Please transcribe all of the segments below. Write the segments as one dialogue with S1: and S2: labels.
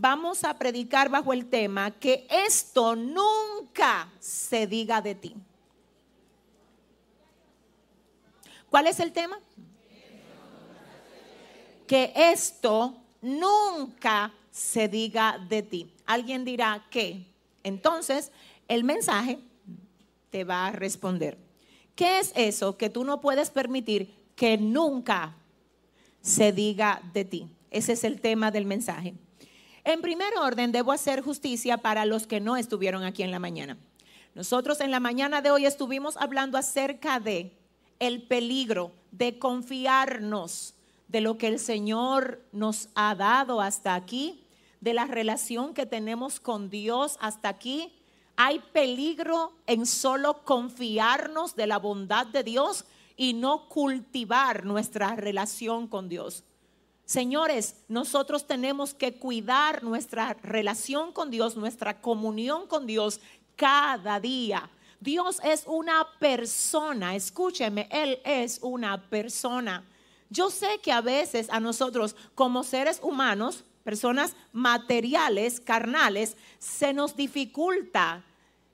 S1: vamos a predicar bajo el tema que esto nunca se diga de ti. ¿Cuál es el tema? Que esto nunca se diga de ti. Alguien dirá que. Entonces, el mensaje te va a responder. ¿Qué es eso que tú no puedes permitir que nunca se diga de ti? Ese es el tema del mensaje. En primer orden, debo hacer justicia para los que no estuvieron aquí en la mañana. Nosotros en la mañana de hoy estuvimos hablando acerca de el peligro de confiarnos de lo que el Señor nos ha dado hasta aquí, de la relación que tenemos con Dios hasta aquí. Hay peligro en solo confiarnos de la bondad de Dios y no cultivar nuestra relación con Dios. Señores, nosotros tenemos que cuidar nuestra relación con Dios, nuestra comunión con Dios cada día. Dios es una persona, escúcheme, Él es una persona. Yo sé que a veces a nosotros como seres humanos, personas materiales, carnales, se nos dificulta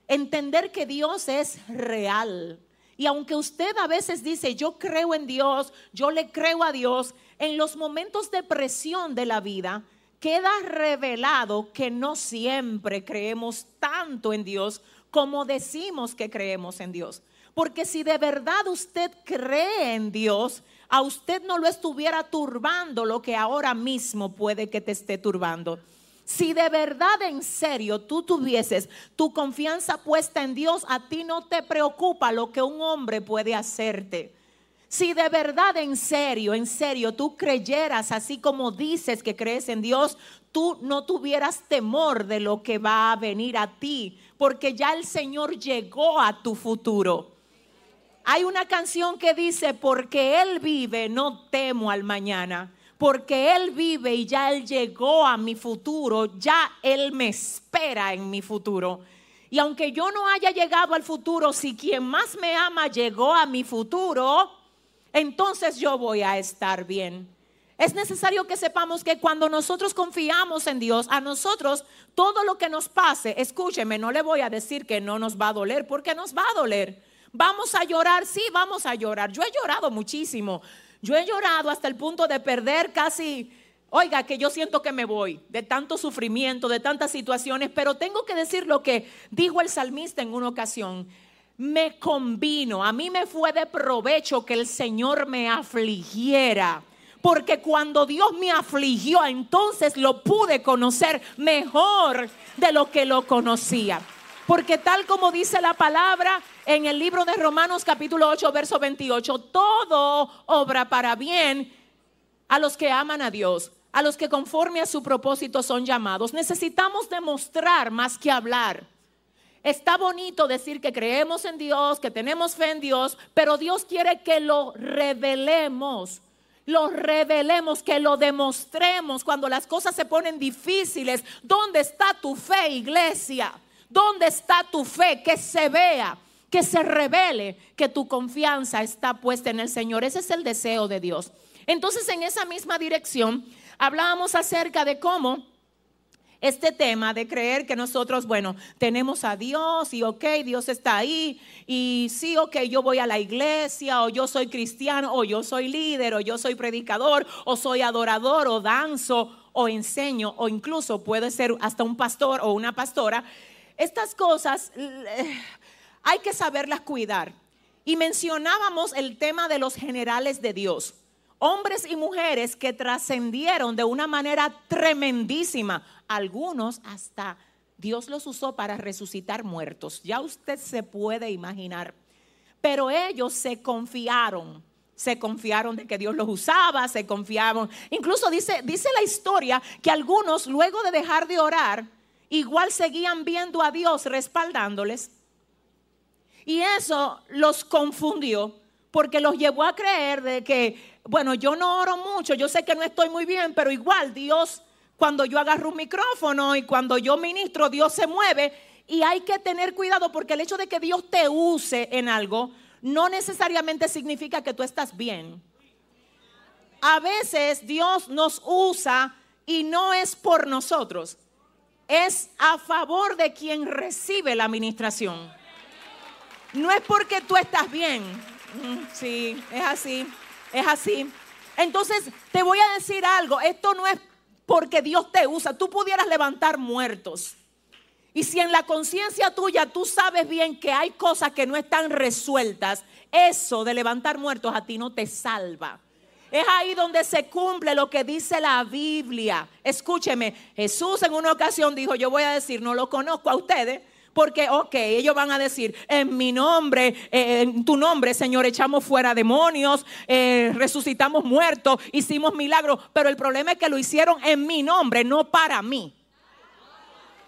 S1: entender que Dios es real. Y aunque usted a veces dice, yo creo en Dios, yo le creo a Dios, en los momentos de presión de la vida, queda revelado que no siempre creemos tanto en Dios como decimos que creemos en Dios. Porque si de verdad usted cree en Dios, a usted no lo estuviera turbando lo que ahora mismo puede que te esté turbando. Si de verdad en serio tú tuvieses tu confianza puesta en Dios, a ti no te preocupa lo que un hombre puede hacerte. Si de verdad, en serio, en serio, tú creyeras así como dices que crees en Dios, tú no tuvieras temor de lo que va a venir a ti, porque ya el Señor llegó a tu futuro. Hay una canción que dice, porque Él vive, no temo al mañana. Porque Él vive y ya Él llegó a mi futuro, ya Él me espera en mi futuro. Y aunque yo no haya llegado al futuro, si quien más me ama llegó a mi futuro, entonces yo voy a estar bien. Es necesario que sepamos que cuando nosotros confiamos en Dios, a nosotros todo lo que nos pase, escúcheme, no le voy a decir que no nos va a doler, porque nos va a doler. Vamos a llorar, sí, vamos a llorar. Yo he llorado muchísimo. Yo he llorado hasta el punto de perder casi, oiga, que yo siento que me voy de tanto sufrimiento, de tantas situaciones, pero tengo que decir lo que dijo el salmista en una ocasión me convino, a mí me fue de provecho que el Señor me afligiera. Porque cuando Dios me afligió, entonces lo pude conocer mejor de lo que lo conocía. Porque tal como dice la palabra en el libro de Romanos capítulo 8, verso 28, todo obra para bien a los que aman a Dios, a los que conforme a su propósito son llamados. Necesitamos demostrar más que hablar. Está bonito decir que creemos en Dios, que tenemos fe en Dios, pero Dios quiere que lo revelemos. Lo revelemos, que lo demostremos cuando las cosas se ponen difíciles. ¿Dónde está tu fe, iglesia? ¿Dónde está tu fe? Que se vea, que se revele que tu confianza está puesta en el Señor. Ese es el deseo de Dios. Entonces, en esa misma dirección, hablábamos acerca de cómo este tema de creer que nosotros, bueno, tenemos a Dios y ok, Dios está ahí y sí, ok, yo voy a la iglesia o yo soy cristiano o yo soy líder o yo soy predicador o soy adorador o danzo o enseño o incluso puede ser hasta un pastor o una pastora. Estas cosas eh, hay que saberlas cuidar. Y mencionábamos el tema de los generales de Dios hombres y mujeres que trascendieron de una manera tremendísima. Algunos hasta Dios los usó para resucitar muertos. Ya usted se puede imaginar. Pero ellos se confiaron. Se confiaron de que Dios los usaba, se confiaron. Incluso dice, dice la historia que algunos luego de dejar de orar, igual seguían viendo a Dios respaldándoles. Y eso los confundió porque los llevó a creer de que bueno, yo no oro mucho, yo sé que no estoy muy bien, pero igual Dios, cuando yo agarro un micrófono y cuando yo ministro, Dios se mueve y hay que tener cuidado porque el hecho de que Dios te use en algo no necesariamente significa que tú estás bien. A veces Dios nos usa y no es por nosotros, es a favor de quien recibe la administración. No es porque tú estás bien. Mm, sí, es así, es así. Entonces, te voy a decir algo, esto no es porque Dios te usa, tú pudieras levantar muertos. Y si en la conciencia tuya tú sabes bien que hay cosas que no están resueltas, eso de levantar muertos a ti no te salva. Es ahí donde se cumple lo que dice la Biblia. Escúcheme, Jesús en una ocasión dijo, yo voy a decir, no lo conozco a ustedes, porque, ok, ellos van a decir, en mi nombre, eh, en tu nombre, Señor, echamos fuera demonios, eh, resucitamos muertos, hicimos milagros, pero el problema es que lo hicieron en mi nombre, no para mí.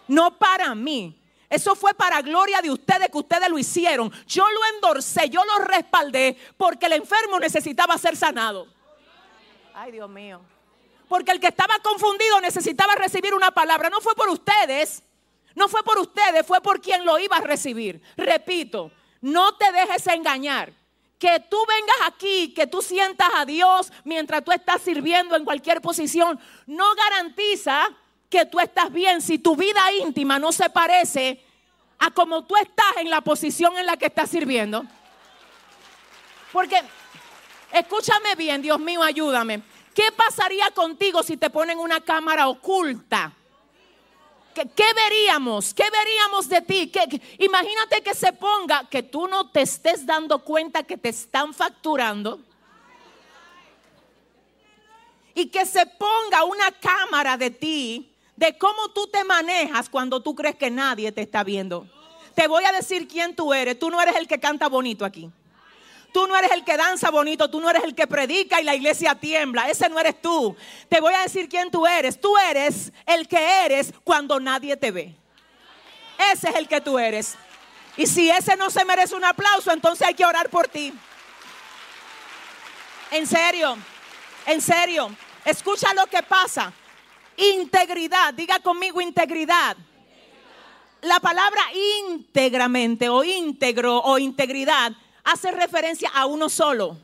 S1: No para mí. Eso fue para gloria de ustedes que ustedes lo hicieron. Yo lo endorcé, yo lo respaldé porque el enfermo necesitaba ser sanado. Ay, Dios mío. Porque el que estaba confundido necesitaba recibir una palabra. No fue por ustedes. No fue por ustedes, fue por quien lo iba a recibir. Repito, no te dejes engañar. Que tú vengas aquí, que tú sientas a Dios mientras tú estás sirviendo en cualquier posición, no garantiza que tú estás bien si tu vida íntima no se parece a como tú estás en la posición en la que estás sirviendo. Porque, escúchame bien, Dios mío, ayúdame. ¿Qué pasaría contigo si te ponen una cámara oculta? ¿Qué, veríamos? ¿Qué veríamos de ti? imagínate que se ponga, que tú no te estés dando cuenta que te están facturando. Y que se ponga una cámara de ti, de cómo tú te manejas cuando tú crees que nadie te está viendo. Te voy a decir quién tú eres. Tú no eres el que canta bonito aquí. Tú no eres el que danza bonito, tú no eres el que predica y la iglesia tiembla. Ese no eres tú. Te voy a decir quién tú eres. Tú eres el que eres cuando nadie te ve. Ese es el que tú eres. Y si ese no se merece un aplauso, entonces hay que orar por ti. En serio, en serio. Escucha lo que pasa. Integridad, diga conmigo integridad. La palabra íntegramente o íntegro o integridad hace referencia a uno solo,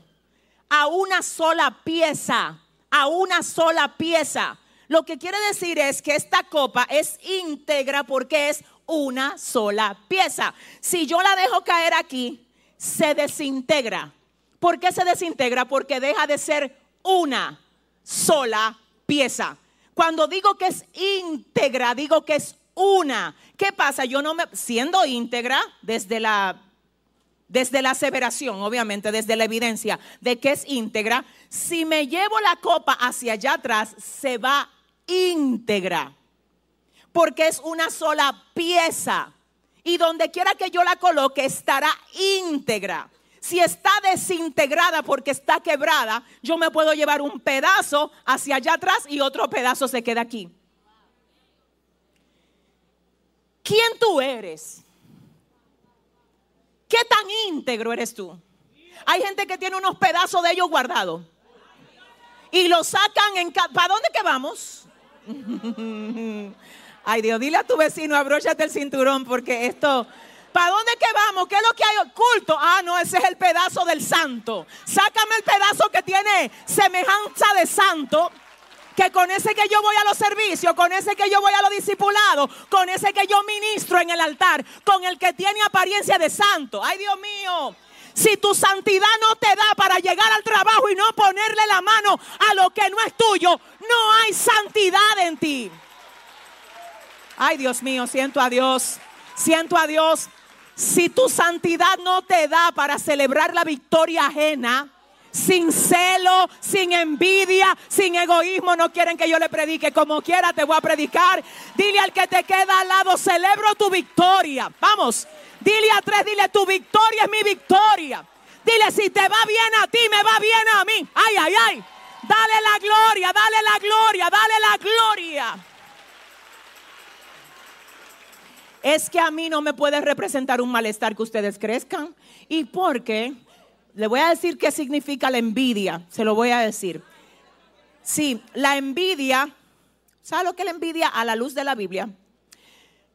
S1: a una sola pieza, a una sola pieza. Lo que quiere decir es que esta copa es íntegra porque es una sola pieza. Si yo la dejo caer aquí, se desintegra. ¿Por qué se desintegra? Porque deja de ser una sola pieza. Cuando digo que es íntegra, digo que es una. ¿Qué pasa? Yo no me, siendo íntegra desde la desde la aseveración, obviamente, desde la evidencia de que es íntegra, si me llevo la copa hacia allá atrás, se va íntegra, porque es una sola pieza. Y donde quiera que yo la coloque, estará íntegra. Si está desintegrada porque está quebrada, yo me puedo llevar un pedazo hacia allá atrás y otro pedazo se queda aquí. ¿Quién tú eres? ¿Qué tan íntegro eres tú? Hay gente que tiene unos pedazos de ellos guardados. Y los sacan en... ¿Para dónde que vamos? Ay Dios, dile a tu vecino, abróchate el cinturón porque esto... ¿Para dónde que vamos? ¿Qué es lo que hay oculto? Ah, no, ese es el pedazo del santo. Sácame el pedazo que tiene semejanza de santo que con ese que yo voy a los servicios, con ese que yo voy a los discipulados, con ese que yo ministro en el altar, con el que tiene apariencia de santo. Ay Dios mío, si tu santidad no te da para llegar al trabajo y no ponerle la mano a lo que no es tuyo, no hay santidad en ti. Ay Dios mío, siento a Dios, siento a Dios. Si tu santidad no te da para celebrar la victoria ajena, sin celo, sin envidia, sin egoísmo. No quieren que yo le predique. Como quiera te voy a predicar. Dile al que te queda al lado, celebro tu victoria. Vamos, dile a tres, dile, tu victoria es mi victoria. Dile, si te va bien a ti, me va bien a mí. Ay, ay, ay. Dale la gloria, dale la gloria, dale la gloria. Es que a mí no me puede representar un malestar que ustedes crezcan. ¿Y por qué? Le voy a decir qué significa la envidia. Se lo voy a decir. Sí, la envidia, ¿sabe lo que es la envidia a la luz de la Biblia?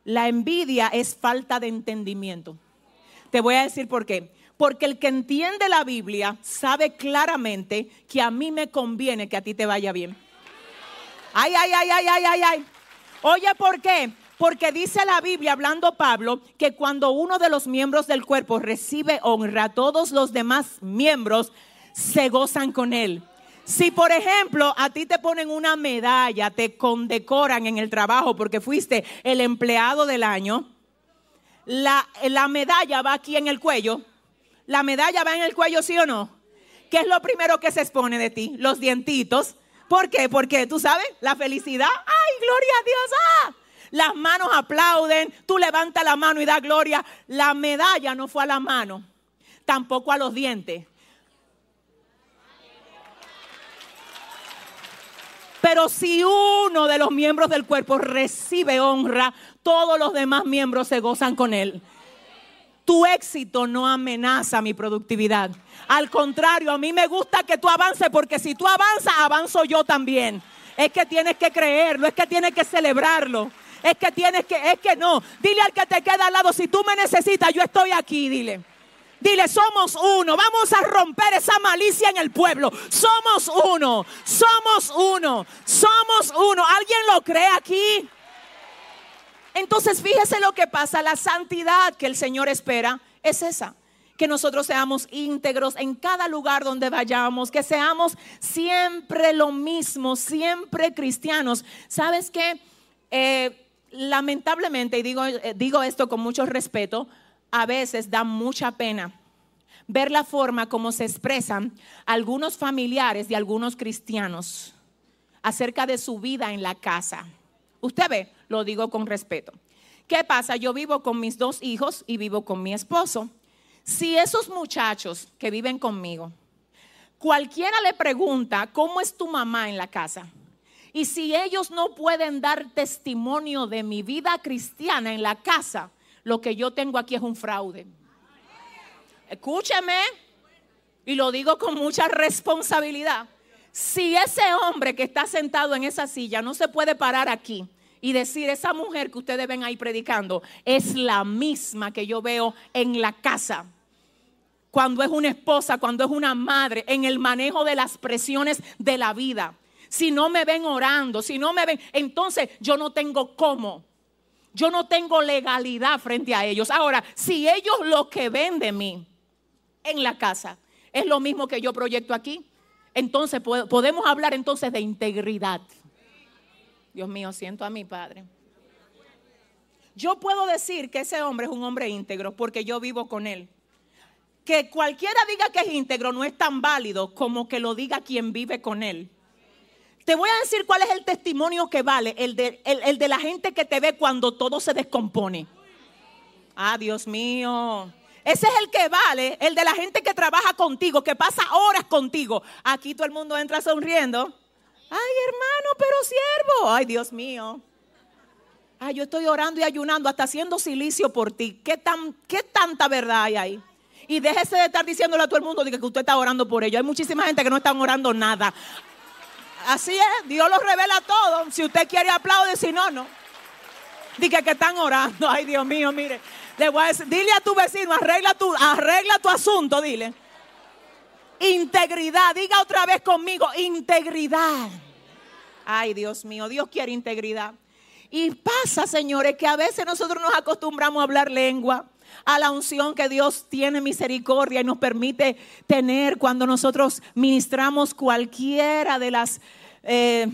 S1: La envidia es falta de entendimiento. Te voy a decir por qué. Porque el que entiende la Biblia sabe claramente que a mí me conviene que a ti te vaya bien. Ay, ay, ay, ay, ay, ay, ay. Oye, ¿por qué? Porque dice la Biblia, hablando Pablo, que cuando uno de los miembros del cuerpo recibe honra, todos los demás miembros se gozan con él. Si, por ejemplo, a ti te ponen una medalla, te condecoran en el trabajo porque fuiste el empleado del año, la, la medalla va aquí en el cuello. La medalla va en el cuello, ¿sí o no? ¿Qué es lo primero que se expone de ti? Los dientitos. ¿Por qué? Porque tú sabes, la felicidad. ¡Ay, gloria a Dios! ¡Ah! Las manos aplauden, tú levantas la mano y da gloria. La medalla no fue a la mano, tampoco a los dientes. Pero si uno de los miembros del cuerpo recibe honra, todos los demás miembros se gozan con él. Tu éxito no amenaza mi productividad. Al contrario, a mí me gusta que tú avances porque si tú avanzas, avanzo yo también. Es que tienes que creerlo, es que tienes que celebrarlo. Es que tienes que, es que no. Dile al que te queda al lado, si tú me necesitas, yo estoy aquí, dile. Dile, somos uno. Vamos a romper esa malicia en el pueblo. Somos uno. Somos uno. Somos uno. ¿Alguien lo cree aquí? Entonces, fíjese lo que pasa. La santidad que el Señor espera es esa. Que nosotros seamos íntegros en cada lugar donde vayamos. Que seamos siempre lo mismo. Siempre cristianos. ¿Sabes qué? Eh, lamentablemente, y digo, eh, digo esto con mucho respeto, a veces da mucha pena ver la forma como se expresan algunos familiares de algunos cristianos acerca de su vida en la casa. Usted ve, lo digo con respeto. ¿Qué pasa? Yo vivo con mis dos hijos y vivo con mi esposo. Si esos muchachos que viven conmigo, cualquiera le pregunta, ¿cómo es tu mamá en la casa? Y si ellos no pueden dar testimonio de mi vida cristiana en la casa, lo que yo tengo aquí es un fraude. Escúcheme, y lo digo con mucha responsabilidad. Si ese hombre que está sentado en esa silla no se puede parar aquí y decir, esa mujer que ustedes ven ahí predicando es la misma que yo veo en la casa cuando es una esposa, cuando es una madre, en el manejo de las presiones de la vida si no me ven orando, si no me ven, entonces yo no tengo cómo. Yo no tengo legalidad frente a ellos. Ahora, si ellos lo que ven de mí en la casa es lo mismo que yo proyecto aquí, entonces podemos hablar entonces de integridad. Dios mío, siento a mi padre. Yo puedo decir que ese hombre es un hombre íntegro porque yo vivo con él. Que cualquiera diga que es íntegro no es tan válido como que lo diga quien vive con él. Te voy a decir cuál es el testimonio que vale, el de, el, de la gente que te ve cuando todo se descompone. Ah, Dios mío. Ese es el que vale, el de la gente que trabaja contigo, que pasa horas contigo. Aquí todo el mundo entra sonriendo. Ay, hermano, pero siervo. Ay, Dios mío. Ay, yo estoy orando y ayunando, hasta haciendo silicio por ti. ¿Qué, tan, qué tanta verdad hay ahí? Y déjese de estar diciéndole a todo el mundo que usted está orando por ello. Hay muchísima gente que no está orando nada. Así es, Dios lo revela todo. Si usted quiere aplaude, si no, no. Diga que están orando. Ay, Dios mío, mire. Le voy a decir, dile a tu vecino, arregla tu, arregla tu asunto, dile. Integridad, diga otra vez conmigo, integridad. Ay, Dios mío, Dios quiere integridad. Y pasa, señores, que a veces nosotros nos acostumbramos a hablar lengua a la unción que Dios tiene misericordia y nos permite tener cuando nosotros ministramos cualquiera de las eh,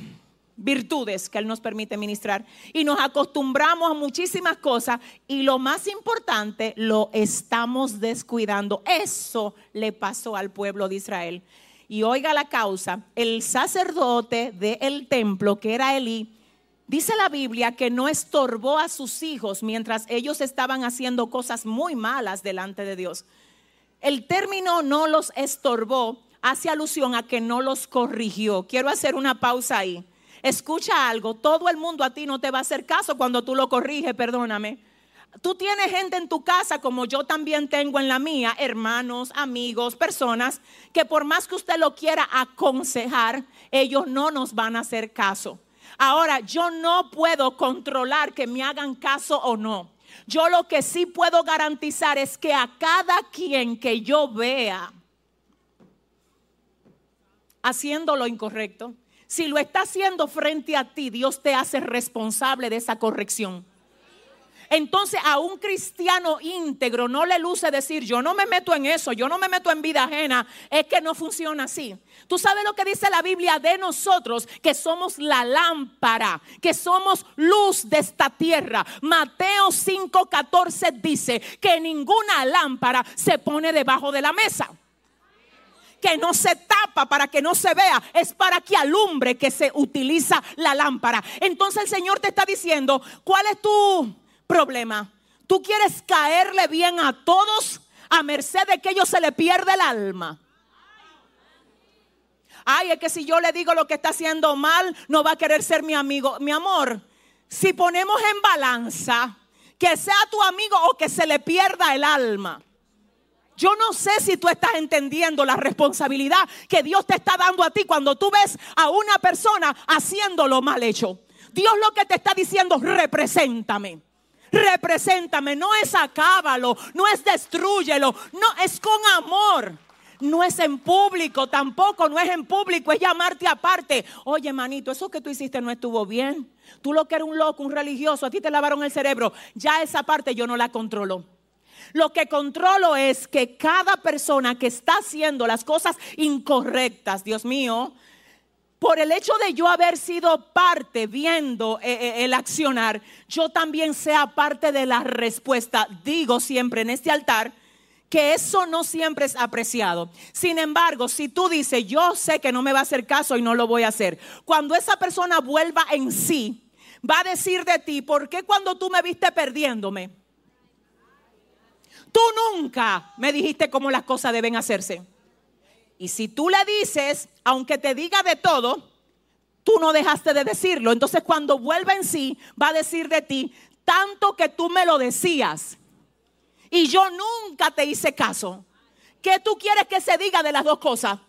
S1: virtudes que Él nos permite ministrar. Y nos acostumbramos a muchísimas cosas y lo más importante, lo estamos descuidando. Eso le pasó al pueblo de Israel. Y oiga la causa, el sacerdote del templo, que era Elí, Dice la Biblia que no estorbó a sus hijos mientras ellos estaban haciendo cosas muy malas delante de Dios. El término no los estorbó hace alusión a que no los corrigió. Quiero hacer una pausa ahí. Escucha algo, todo el mundo a ti no te va a hacer caso cuando tú lo corriges, perdóname. Tú tienes gente en tu casa, como yo también tengo en la mía, hermanos, amigos, personas, que por más que usted lo quiera aconsejar, ellos no nos van a hacer caso. Ahora, yo no puedo controlar que me hagan caso o no. Yo lo que sí puedo garantizar es que a cada quien que yo vea haciendo lo incorrecto, Si lo está haciendo frente a ti, Dios te hace responsable de esa corrección. Entonces a un cristiano íntegro no le luce decir, yo no me meto en eso, yo no me meto en vida ajena. Es que no funciona así. Tú sabes lo que dice la Biblia de nosotros, que somos la lámpara, que somos luz de esta tierra. Mateo 5:14 dice que ninguna lámpara se pone debajo de la mesa que no se tapa para que no se vea, es para que alumbre que se utiliza la lámpara. Entonces el Señor te está diciendo, ¿cuál es tu problema. Tú quieres caerle bien a todos a merced de que ellos se le pierde el alma. Ay, es que si yo le digo lo que está haciendo mal, no va a querer ser mi amigo. Mi amor, si ponemos en balanza que sea tu amigo o que se le pierda el alma. Yo no sé si tú estás entendiendo la responsabilidad que Dios te está dando a ti cuando tú ves a una persona haciendo lo mal hecho. Dios lo que te está diciendo, represéntame. Represéntame, no es acábalo, no es destruyelo, no es con amor. No es en público, tampoco, no es en público, es llamarte aparte. Oye, manito, eso que tú hiciste no estuvo bien. Tú lo que eres un loco, un religioso, a ti te lavaron el cerebro. Ya esa parte yo no la controlo. Lo que controlo es que cada persona que está haciendo las cosas incorrectas, Dios mío, por el hecho de yo haber sido parte viendo eh, eh, el accionar, yo también sea parte de la respuesta. Digo siempre en este altar que eso no siempre es apreciado. Sin embargo, si tú dices, yo sé que no me va a hacer caso y no lo voy a hacer, cuando esa persona vuelva en sí, va a decir de ti, ¿por qué cuando tú me viste perdiéndome? Tú nunca me dijiste cómo las cosas deben hacerse. Y si tú le dices, aunque te diga de todo, tú no dejaste de decirlo. Entonces cuando vuelva en sí, va a decir de ti, tanto que tú me lo decías. Y yo nunca te hice caso. ¿Qué tú quieres que se diga de las dos cosas?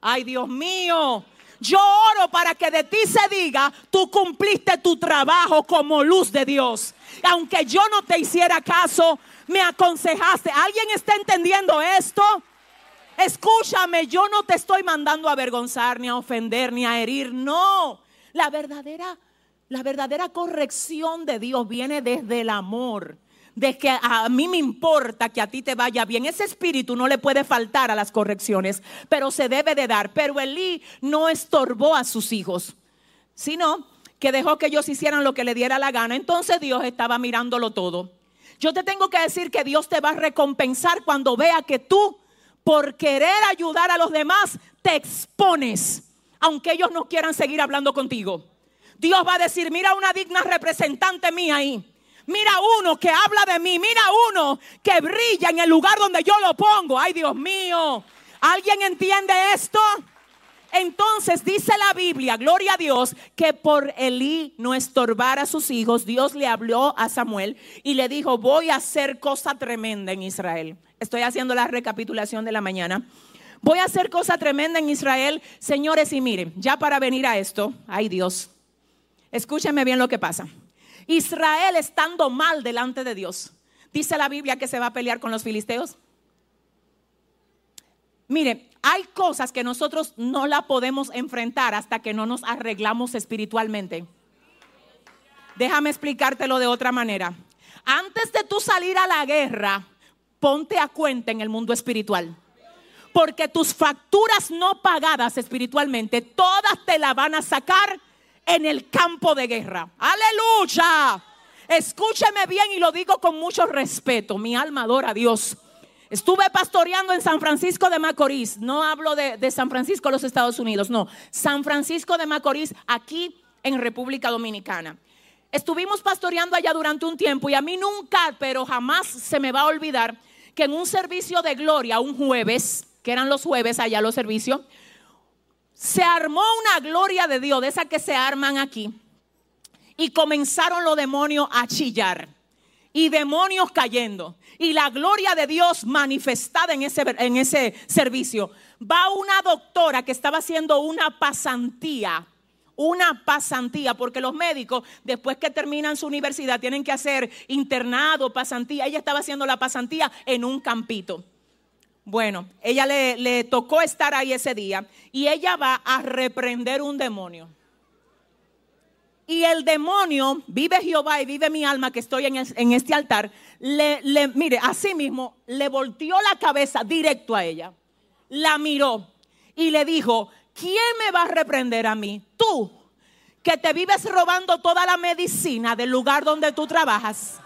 S1: Ay, Dios mío. Yo oro para que de ti se diga, tú cumpliste tu trabajo como luz de Dios. Aunque yo no te hiciera caso, me aconsejaste. ¿Alguien está entendiendo esto? Escúchame, yo no te estoy mandando a avergonzar, ni a ofender, ni a herir. No, la verdadera, la verdadera corrección de Dios viene desde el amor. De que a mí me importa que a ti te vaya bien. Ese espíritu no le puede faltar a las correcciones, pero se debe de dar. Pero Elí no estorbó a sus hijos, sino que dejó que ellos hicieran lo que le diera la gana. Entonces Dios estaba mirándolo todo. Yo te tengo que decir que Dios te va a recompensar cuando vea que tú por querer ayudar a los demás, te expones, aunque ellos no quieran seguir hablando contigo. Dios va a decir, mira una digna representante mía ahí. Mira uno que habla de mí. Mira uno que brilla en el lugar donde yo lo pongo. Ay, Dios mío. ¿Alguien entiende esto? Entonces dice la Biblia, gloria a Dios, que por Elí no estorbar a sus hijos, Dios le habló a Samuel y le dijo, voy a hacer cosa tremenda en Israel. Estoy haciendo la recapitulación de la mañana. Voy a hacer cosa tremenda en Israel, señores, y miren, ya para venir a esto, ay Dios, escúchenme bien lo que pasa. Israel estando mal delante de Dios, dice la Biblia que se va a pelear con los filisteos. Mire, hay cosas que nosotros no la podemos enfrentar hasta que no nos arreglamos espiritualmente. Déjame explicártelo de otra manera. Antes de tú salir a la guerra, ponte a cuenta en el mundo espiritual. Porque tus facturas no pagadas espiritualmente, todas te la van a sacar en el campo de guerra. Aleluya. Escúcheme bien y lo digo con mucho respeto. Mi alma adora a Dios. Estuve pastoreando en San Francisco de Macorís. No hablo de, San Francisco, los Estados Unidos. No, San Francisco de Macorís, aquí en República Dominicana. Estuvimos pastoreando allá durante un tiempo y a mí nunca, pero jamás se me va a olvidar que en un servicio de gloria, un jueves, que eran los jueves allá los servicios, se armó una gloria de Dios, de esa que se arman aquí, y comenzaron los demonios a chillar y demonios cayendo y la gloria de Dios manifestada en ese, en ese servicio. Va una doctora que estaba haciendo una pasantía una pasantía, porque los médicos, después que terminan su universidad, tienen que hacer internado, pasantía. Ella estaba haciendo la pasantía en un campito. Bueno, ella le, le tocó estar ahí ese día y ella va a reprender un demonio. Y el demonio, vive Jehová y vive mi alma que estoy en, este altar, le, le, mire, así mismo, le volteó la cabeza directo a ella, la miró y le dijo, ¿quién me va a reprender a mí? Tú, que te vives robando toda la medicina del lugar donde tú trabajas.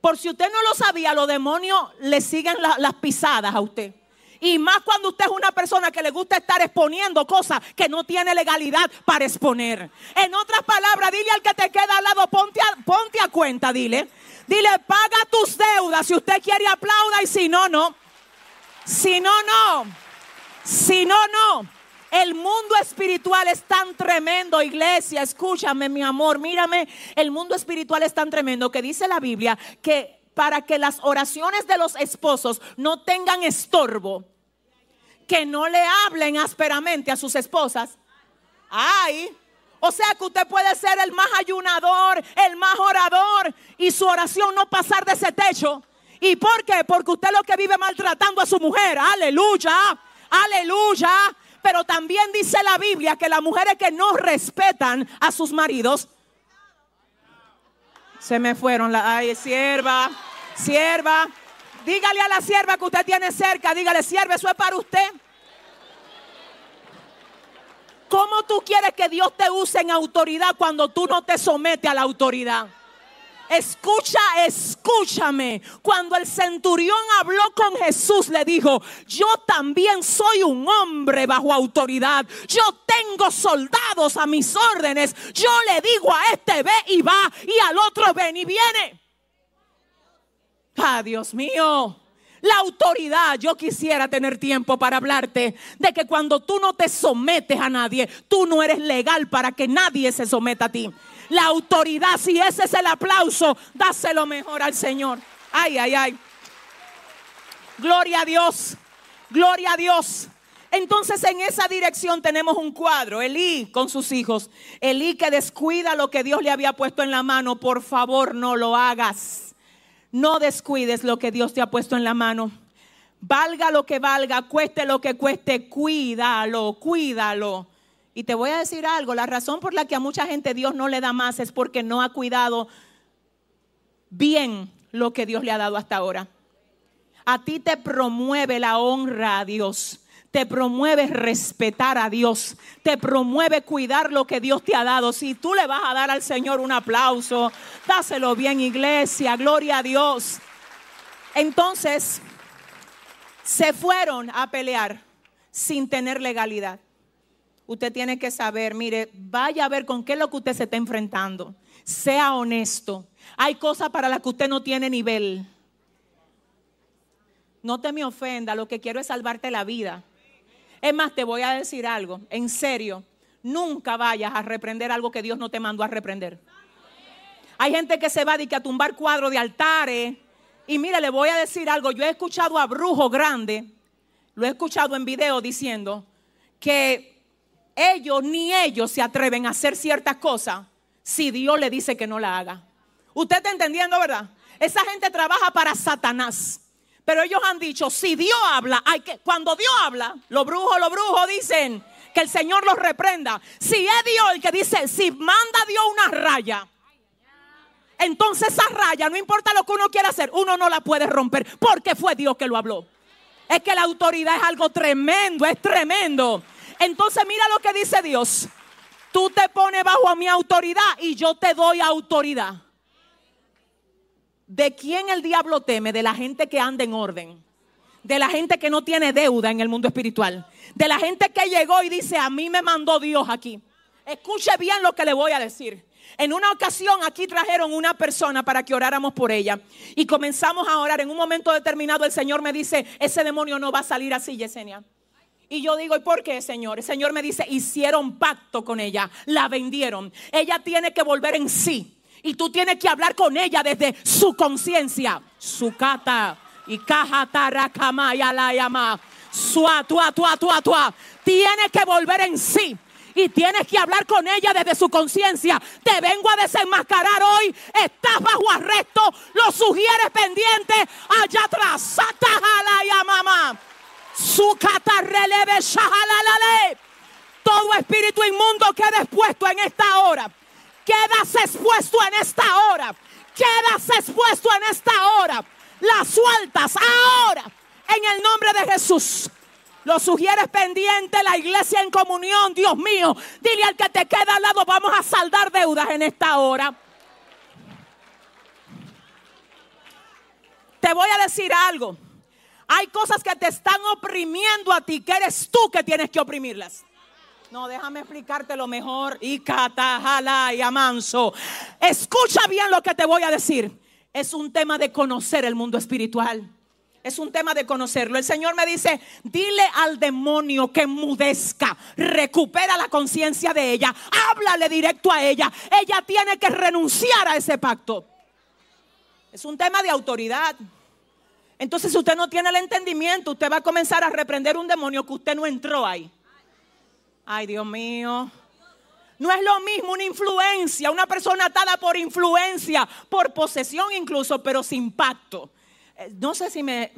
S1: Por si usted no lo sabía, los demonios le siguen la, las pisadas a usted. Y más cuando usted es una persona que le gusta estar exponiendo cosas que no tiene legalidad para exponer. En otras palabras, dile al que te queda al lado, ponte a, ponte a cuenta, dile. Dile, paga tus deudas. Si usted quiere, aplauda y si no, no. Si no, no. Si no, no. El mundo espiritual es tan tremendo, iglesia. Escúchame, mi amor, mírame. El mundo espiritual es tan tremendo que dice la Biblia que para que las oraciones de los esposos no tengan estorbo, que no le hablen ásperamente a sus esposas. Ay, o sea que usted puede ser el más ayunador, el más orador y su oración no pasar de ese techo. ¿Y por qué? Porque usted lo que vive maltratando a su mujer. Aleluya, aleluya. Pero también dice la Biblia que las mujeres que no respetan a sus maridos se me fueron la ay, sierva, sierva. Dígale a la sierva que usted tiene cerca, dígale, sierva, eso es para usted. ¿Cómo tú quieres que Dios te use en autoridad cuando tú no te sometes a la autoridad? Escucha, escúchame. Cuando el centurión habló con Jesús, le dijo, yo también soy un hombre bajo autoridad. Yo tengo soldados a mis órdenes. Yo le digo a este ve y va y al otro ven y viene. Ah, Dios mío. La autoridad, yo quisiera tener tiempo para hablarte de que cuando tú no te sometes a nadie, tú no eres legal para que nadie se someta a ti la autoridad. Si ese es el aplauso, dáselo mejor al Señor. Ay, ay, ay. Gloria a Dios. Gloria a Dios. Entonces en esa dirección tenemos un cuadro, Elí con sus hijos. Elí que descuida lo que Dios le había puesto en la mano, por favor no lo hagas. No descuides lo que Dios te ha puesto en la mano. Valga lo que valga, cueste lo que cueste, cuídalo, cuídalo. Y te voy a decir algo, la razón por la que a mucha gente Dios no le da más es porque no ha cuidado bien lo que Dios le ha dado hasta ahora. A ti te promueve la honra a Dios te promueve respetar a Dios, te promueve cuidar lo que Dios te ha dado. Si tú le vas a dar al Señor un aplauso, dáselo bien, iglesia, gloria a Dios. Entonces, se fueron a pelear sin tener legalidad usted tiene que saber, mire, vaya a ver con qué es lo que usted se está enfrentando. Sea honesto. Hay cosas para las que usted no tiene nivel. No te me ofenda, lo que quiero es salvarte la vida. Es más, te voy a decir algo, en serio, nunca vayas a reprender algo que Dios no te mandó a reprender. Hay gente que se va a, a tumbar cuadros de altares. Y mire, le voy a decir algo, yo he escuchado a brujo grande, lo he escuchado en video diciendo que ellos ni ellos se atreven a hacer ciertas cosas si Dios le dice que no la haga. Usted está entendiendo, ¿verdad? Esa gente trabaja para Satanás. Pero ellos han dicho, si Dios habla, hay que, cuando Dios habla, los brujos, los brujos dicen que el Señor los reprenda. Si es Dios el que dice, si manda Dios una raya, entonces esa raya, no importa lo que uno quiera hacer, uno no la puede romper porque fue Dios que lo habló. Es que la autoridad es algo tremendo, es tremendo. Entonces mira lo que dice Dios. Tú te pones bajo mi autoridad y yo te doy autoridad. ¿De quién el diablo teme? De la gente que anda en orden. De la gente que no tiene deuda en el mundo espiritual. De la gente que llegó y dice, a mí me mandó Dios aquí. Escuche bien lo que le voy a decir. En una ocasión aquí trajeron una persona para que oráramos por ella. Y comenzamos a orar. En un momento determinado el Señor me dice, ese demonio no va a salir así, Yesenia. Y yo digo, ¿y por qué, Señor? El Señor me dice, hicieron pacto con ella, la vendieron. Ella tiene que volver en sí. Y tú tienes que hablar con ella desde su conciencia. Su cata y caja y la llama. Sua, tua, tua, tua, tua. Tiene que volver en sí. y tienes que hablar con ella desde su conciencia. Te vengo a desenmascarar hoy. Estás bajo arresto. Lo sugieres pendiente allá atrás. Satajala ya mamá. Su catarreleve shahalalale. Todo espíritu inmundo queda expuesto en esta hora. Quedas expuesto en esta hora. Quedas expuesto en esta hora. Las sueltas ahora en el nombre de Jesús. Lo sugieres pendiente, la iglesia en comunión, Dios mío. Dile al que te queda al lado, vamos a saldar deudas en esta hora. Te voy a decir algo. Hay cosas que te están oprimiendo a ti, que eres tú que tienes que oprimirlas. No, déjame explicarte lo mejor. Y catajala y amanso. Escucha bien lo que te voy a decir. Es un tema de conocer el mundo espiritual. Es un tema de conocerlo. El Señor me dice, dile al demonio que mudezca, recupera la conciencia de ella, háblale directo a ella. Ella tiene que renunciar a ese pacto. Es un tema de autoridad. Entonces, si usted no tiene el entendimiento, usted va a comenzar a reprender un demonio que usted no entró ahí. Ay, Dios mío. No es lo mismo una influencia, una persona atada por influencia, por posesión incluso, pero sin pacto. Eh, no sé si me...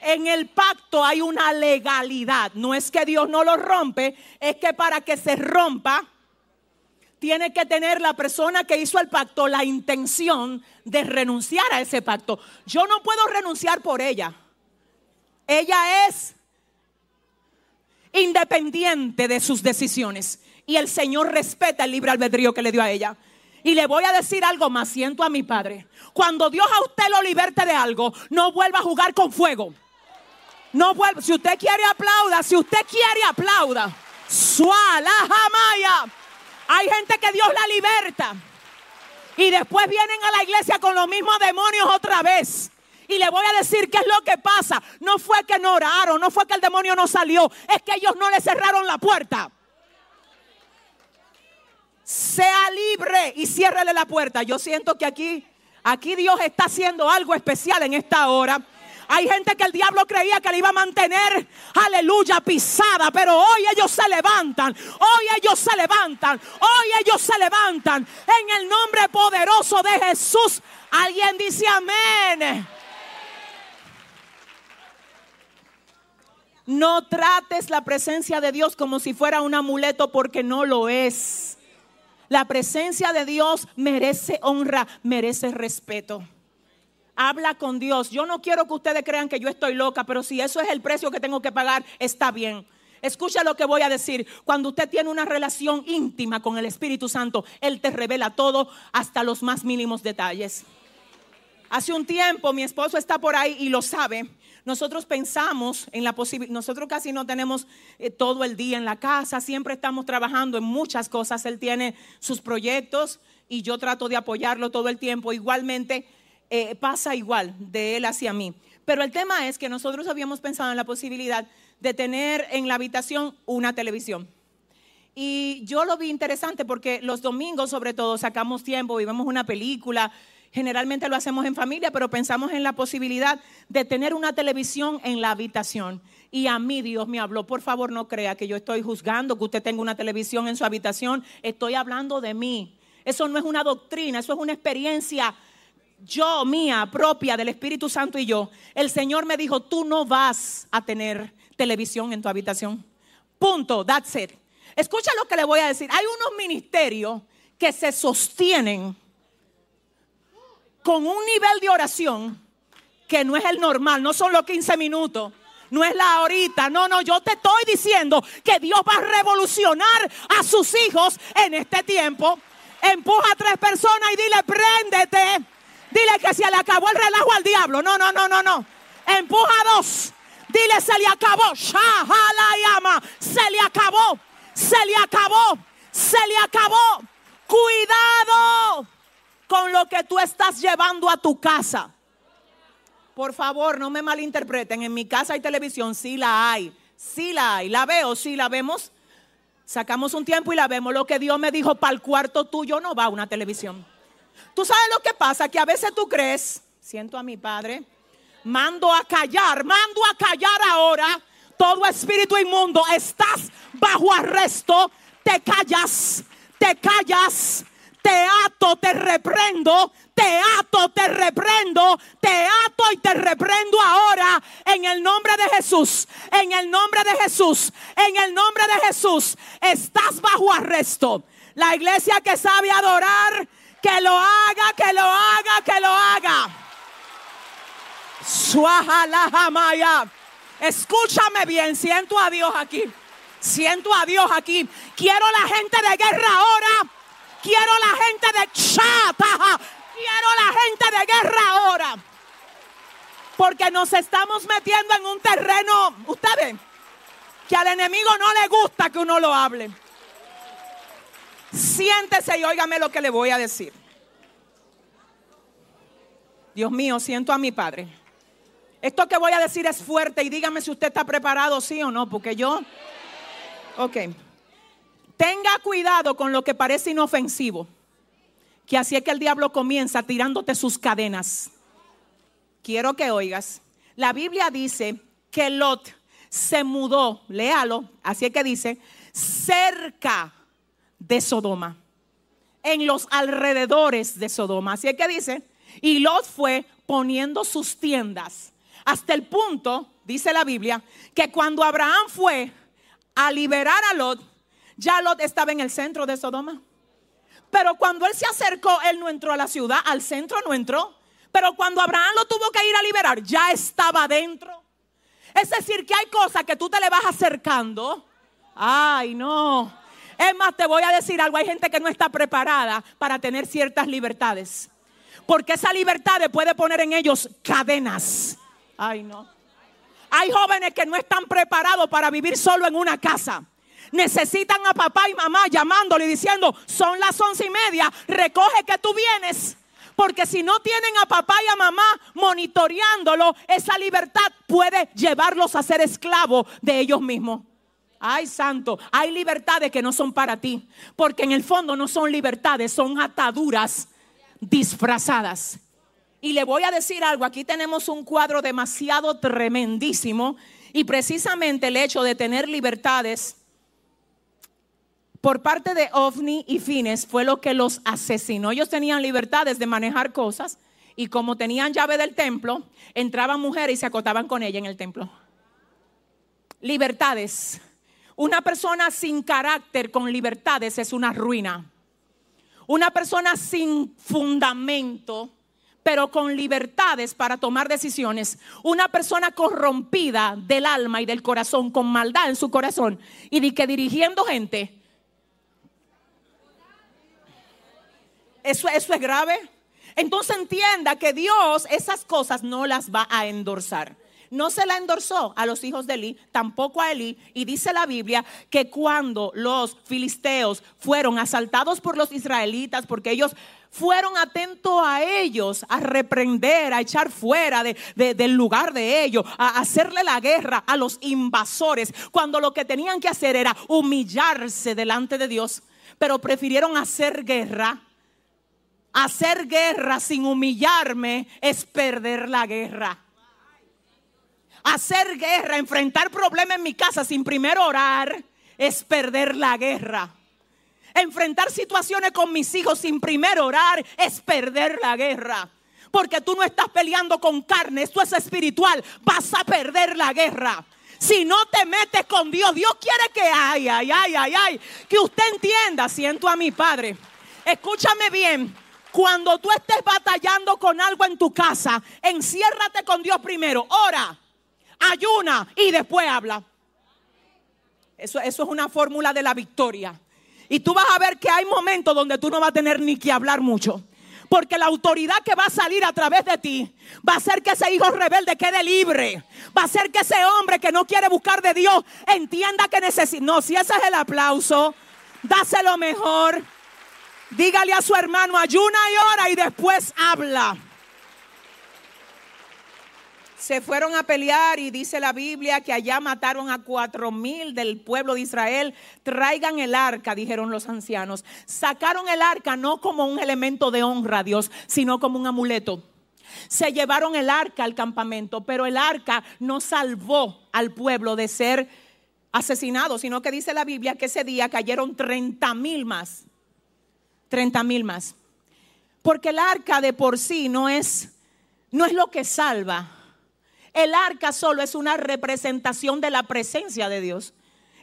S1: En el pacto hay una legalidad. No es que Dios no lo rompe, es que para que se rompa, tiene que tener la persona que hizo el pacto la intención de renunciar a ese pacto. Yo no puedo renunciar por ella. Ella es independiente de sus decisiones y el Señor respeta el libre albedrío que le dio a ella. Y le voy a decir algo más, siento a mi padre. Cuando Dios a usted lo liberte de algo, no vuelva a jugar con fuego. No vuelva, si usted quiere aplauda, si usted quiere aplauda. Suala jamaya. Hay gente que Dios la liberta. Y después vienen a la iglesia con los mismos demonios otra vez. Y le voy a decir qué es lo que pasa. No fue que no oraron, no fue que el demonio no salió, es que ellos no le cerraron la puerta sea libre y ciérrele la puerta. Yo siento que aquí, aquí Dios está haciendo algo especial en esta hora. Hay gente que el diablo creía que le iba a mantener, aleluya, pisada, pero hoy ellos se levantan, hoy ellos se levantan, hoy ellos se levantan en el nombre poderoso de Jesús. Alguien dice amén. No trates la presencia de Dios como si fuera un amuleto porque no lo es. La presencia de Dios merece honra, merece respeto. Habla con Dios. Yo no quiero que ustedes crean que yo estoy loca, pero si eso es el precio que tengo que pagar, está bien. Escucha lo que voy a decir. Cuando usted tiene una relación íntima con el Espíritu Santo, Él te revela todo hasta los más mínimos detalles. Hace un tiempo mi esposo está por ahí y lo sabe. Nosotros pensamos en la posibilidad, nosotros casi no tenemos eh, todo el día en la casa, siempre estamos trabajando en muchas cosas. Él tiene sus proyectos y yo trato de apoyarlo todo el tiempo. Igualmente eh, pasa igual de él hacia mí. Pero el tema es que nosotros habíamos pensado en la posibilidad de tener en la habitación una televisión. Y yo lo vi interesante porque los domingos sobre todo sacamos tiempo y vemos una película Generalmente lo hacemos en familia, pero pensamos en la posibilidad de tener una televisión en la habitación. Y a mí Dios me habló, por favor no crea que yo estoy juzgando que usted tenga una televisión en su habitación, estoy hablando de mí. Eso no es una doctrina, eso es una experiencia yo, mía, propia del Espíritu Santo y yo. El Señor me dijo, tú no vas a tener televisión en tu habitación. Punto, that's it. Escucha lo que le voy a decir. Hay unos ministerios que se sostienen con un nivel de oración que no es el normal, no son los 15 minutos. No es la ahorita, no, no, yo te estoy diciendo que Dios va a revolucionar a sus hijos en este tiempo. Empuja a tres personas y dile, préndete. Dile que se le acabó el relajo al diablo. No, no, no, no, no. Empuja a dos. Dile, se le acabó. llama. Se le acabó. Se le acabó. Se le acabó. Cuidado con lo que tú estás llevando a tu casa. Por favor, no me malinterpreten. En mi casa hay televisión, sí la hay. Sí la hay. La veo, sí la vemos. Sacamos un tiempo y la vemos. Lo que Dios me dijo, para el cuarto tuyo no va una televisión. Tú sabes lo que pasa, que a veces tú crees, siento a mi padre, mando a callar, mando a callar ahora todo espíritu inmundo. Estás bajo arresto te callas, te callas, te ato, te reprendo, te ato, te reprendo, te ato y te reprendo ahora en el nombre de Jesús, en el nombre de Jesús, en el nombre de Jesús. Estás bajo arresto. La iglesia que sabe adorar, que lo haga, que lo haga, que lo haga. Suajalajamaya. Escúchame bien, siento a Dios aquí. Siento a Dios aquí. Quiero la gente de guerra ahora. Quiero la gente de chata. Quiero la gente de guerra ahora. Porque nos estamos metiendo en un terreno, ustedes, que al enemigo no le gusta que uno lo hable. Siéntese y óigame lo que le voy a decir. Dios mío, siento a mi padre. Esto que voy a decir es fuerte y dígame si usted está preparado, sí o no, porque yo... Ok. Tenga cuidado con lo que parece inofensivo, que así es que el diablo comienza tirándote sus cadenas. Quiero que oigas. La Biblia dice que Lot se mudó, léalo, así es que dice, cerca de Sodoma, en los alrededores de Sodoma. Así es que dice, y Lot fue poniendo sus tiendas hasta el punto, dice la Biblia, que cuando Abraham fue a liberar a Lot, ya Lot estaba en el centro de Sodoma. Pero cuando él se acercó, él no entró a la ciudad, al centro no entró. Pero cuando Abraham lo tuvo que ir a liberar, ya estaba dentro. Es decir, que hay cosas que tú te le vas acercando. Ay, no. Es más, te voy a decir algo. Hay gente que no está preparada para tener ciertas libertades. Porque esa libertad puede poner en ellos cadenas. Ay, no. Hay jóvenes que no están preparados para vivir solo en una casa. Necesitan a papá y mamá llamándole y diciendo, son las once y media, recoge que tú vienes. Porque si no tienen a papá y a mamá monitoreándolo, esa libertad puede llevarlos a ser esclavos de ellos mismos. Ay, santo, hay libertades que no son para ti. Porque en el fondo no son libertades, son ataduras disfrazadas. Y le voy a decir algo, aquí tenemos un cuadro demasiado tremendísimo y precisamente el hecho de tener libertades por parte de OVNI y Fines fue lo que los asesinó. Ellos tenían libertades de manejar cosas y como tenían llave del templo, entraban mujeres y se acotaban con ella en el templo. Libertades. Una persona sin carácter con libertades es una ruina. Una persona sin fundamento pero con libertades para tomar decisiones. Una persona corrompida del alma y del corazón, con maldad en su corazón, y de que dirigiendo gente. Eso, eso es grave. Entonces entienda que Dios esas cosas no las va a endorsar no se la endorsó a los hijos de Eli, tampoco a Eli. Y dice la Biblia que cuando los filisteos fueron asaltados por los israelitas, porque ellos fueron atentos a ellos, a reprender, a echar fuera del lugar de ellos, a hacerle la guerra a los invasores, cuando lo que tenían que hacer era humillarse delante de Dios, pero prefirieron hacer guerra. Hacer guerra sin humillarme es perder la guerra hacer guerra, enfrentar problemas en mi casa sin primero orar, es perder la guerra. Enfrentar situaciones con mis hijos sin primero orar es perder la guerra. Porque tú no estás peleando con carne, esto es espiritual. Vas a perder la guerra. Si no te metes con Dios, Dios quiere que ay, ay, ay, ay, ay, que usted entienda, siento a mi padre. Escúchame bien, cuando tú estés batallando con algo en tu casa, enciérrate con Dios primero, ora ayuna y después habla. Eso, es una fórmula de la victoria. Y tú vas a ver que hay momentos donde tú no vas a tener ni que hablar mucho. Porque la autoridad que va a salir a través de ti va a hacer que ese hijo rebelde quede libre. Va a hacer que ese hombre que no quiere buscar de Dios entienda que necesita. No, si ese es el aplauso, dáselo mejor. Dígale a su hermano, ayuna y ora y después habla se fueron a pelear y dice la Biblia que allá mataron a cuatro mil del pueblo de Israel. Traigan el arca, dijeron los ancianos. Sacaron el arca no como un elemento de honra a Dios, sino como un amuleto. Se llevaron el arca al campamento, pero el arca no salvó al pueblo de ser asesinados, sino que dice la Biblia que ese día cayeron 30 mil más. 30 mil más. Porque el arca de por sí no es, no es lo que salva. El arca solo es una representación de la presencia de Dios.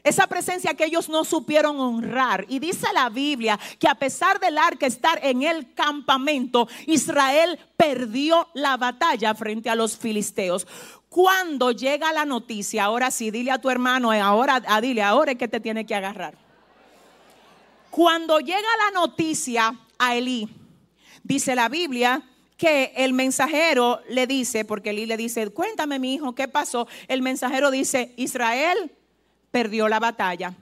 S1: Esa presencia que ellos no supieron honrar. Y dice la Biblia que a pesar del arca estar en el campamento, Israel perdió la batalla frente a los filisteos. Cuando llega la noticia, ahora sí, dile a tu hermano, eh, ahora, ah, dile, ahora es que te tiene que agarrar. Cuando llega la noticia a Elí, dice la Biblia que el mensajero le dice, porque Elí le dice, cuéntame mi hijo, ¿qué pasó? El mensajero dice, Israel perdió la batalla.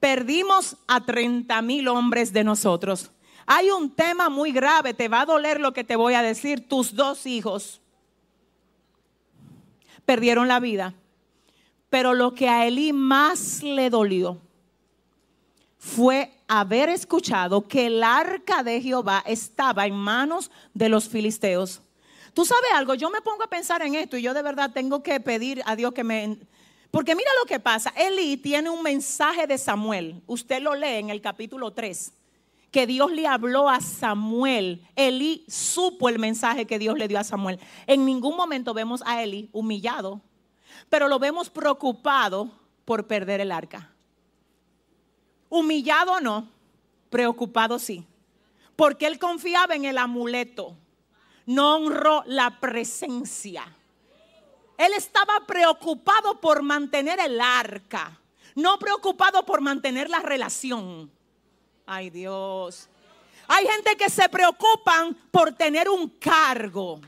S1: Perdimos a 30 mil hombres de nosotros. Hay un tema muy grave, te va a doler lo que te voy a decir. Tus dos hijos perdieron la vida. Pero lo que a Elí más le dolió fue haber escuchado que el arca de Jehová estaba en manos de los filisteos. Tú sabes algo, yo me pongo a pensar en esto y yo de verdad tengo que pedir a Dios que me... Porque mira lo que pasa, Elí tiene un mensaje de Samuel, usted lo lee en el capítulo 3, que Dios le habló a Samuel. Elí supo el mensaje que Dios le dio a Samuel. En ningún momento vemos a Elí humillado, pero lo vemos preocupado por perder el arca. Humillado no, preocupado sí. Porque él confiaba en el amuleto, no honró la presencia. Él estaba preocupado por mantener el arca, no preocupado por mantener la relación. Ay Dios. Hay gente que se preocupan por tener un cargo.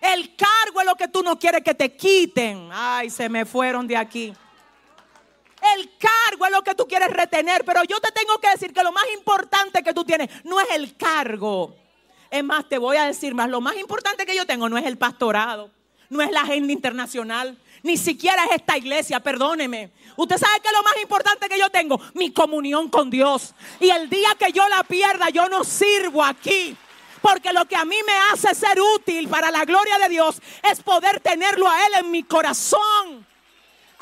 S1: El cargo es lo que tú no quieres que te quiten. Ay, se me fueron de aquí. El cargo es lo que tú quieres retener, pero yo te tengo que decir que lo más importante que tú tienes no es el cargo. Es más, te voy a decir más, lo más importante que yo tengo no es el pastorado, no es la agenda internacional, ni siquiera es esta iglesia, perdóneme. Usted sabe que lo más importante que yo tengo, mi comunión con Dios. Y el día que yo la pierda, yo no sirvo aquí. Porque lo que a mí me hace ser útil para la gloria de Dios es poder tenerlo a Él en mi corazón.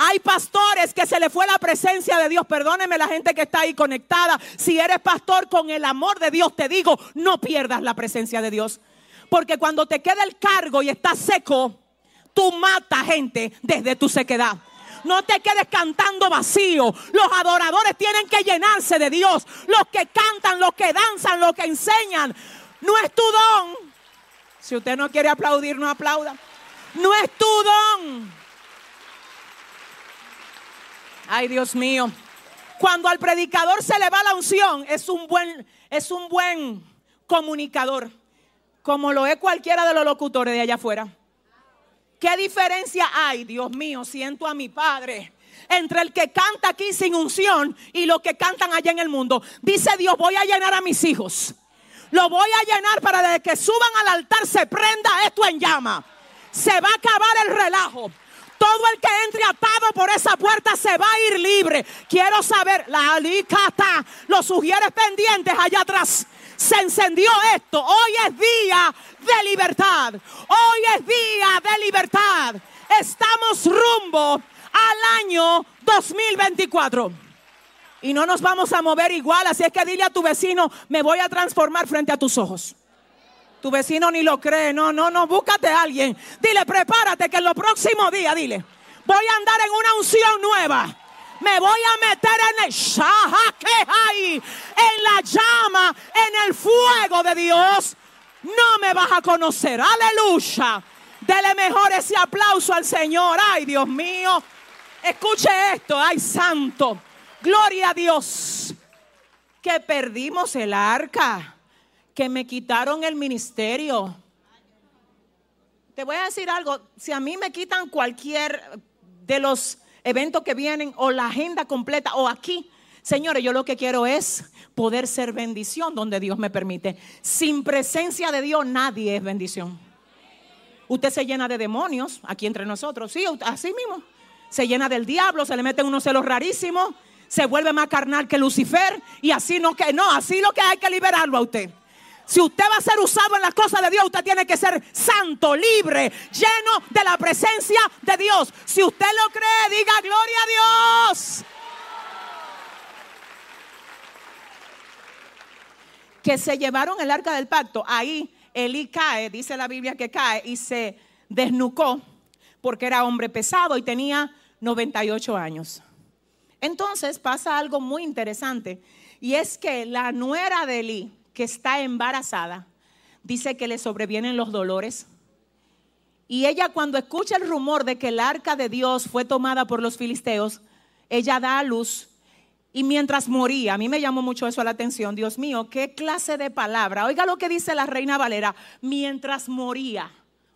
S1: Hay pastores que se le fue la presencia de Dios. Perdóneme la gente que está ahí conectada. Si eres pastor con el amor de Dios, te digo, no pierdas la presencia de Dios. Porque cuando te queda el cargo y estás seco, tú matas gente desde tu sequedad. No te quedes cantando vacío. Los adoradores tienen que llenarse de Dios. Los que cantan, los que danzan, los que enseñan. No es tu don. Si usted no quiere aplaudir, no aplauda. No es tu don. Ay, Dios mío. Cuando al predicador se le va la unción, es un buen, es un buen comunicador, como lo es cualquiera de los locutores de allá afuera. ¿Qué diferencia hay, Dios mío? Siento a mi Padre entre el que canta aquí sin unción y los que cantan allá en el mundo. Dice Dios, voy a llenar a mis hijos. Lo voy a llenar para desde que suban al altar se prenda esto en llama. Se va a acabar el relajo. Todo el que entre atado por esa puerta se va a ir libre. Quiero saber, la alicata, los sugieres pendientes allá atrás. Se encendió esto. Hoy es día de libertad. Hoy es día de libertad. Estamos rumbo al año 2024. Y no nos vamos a mover igual. Así es que dile a tu vecino, me voy a transformar frente a tus ojos. Tu vecino ni lo cree. No, no, no. Búscate a alguien. Dile, prepárate que en los próximos días, dile, voy a andar en una unción nueva. Me voy a meter en el hay, en la llama, en el fuego de Dios. No me vas a conocer. Aleluya. Dele mejor ese aplauso al Señor. Ay, Dios mío. Escuche esto. Ay, santo. Gloria a Dios. Que perdimos el arca que me quitaron el ministerio. Te voy a decir algo, si a mí me quitan cualquier de los eventos que vienen o la agenda completa o aquí, señores, yo lo que quiero es poder ser bendición donde Dios me permite. Sin presencia de Dios nadie es bendición. Usted se llena de demonios aquí entre nosotros, sí, así mismo. Se llena del diablo, se le meten unos celos rarísimos, se vuelve más carnal que Lucifer y así no que no, así lo que hay que liberarlo a usted. Si usted va a ser usado en las cosas de Dios, usted tiene que ser santo, libre, lleno de la presencia de Dios. Si usted lo cree, diga gloria a Dios. Que se llevaron el arca del pacto. Ahí Elí cae, dice la Biblia que cae y se desnucó porque era hombre pesado y tenía 98 años. Entonces pasa algo muy interesante y es que la nuera de Elí, que está embarazada, dice que le sobrevienen los dolores. Y ella cuando escucha el rumor de que el arca de Dios fue tomada por los filisteos, ella da a luz y mientras moría, a mí me llamó mucho eso la atención, Dios mío, qué clase de palabra. Oiga lo que dice la reina Valera, mientras moría.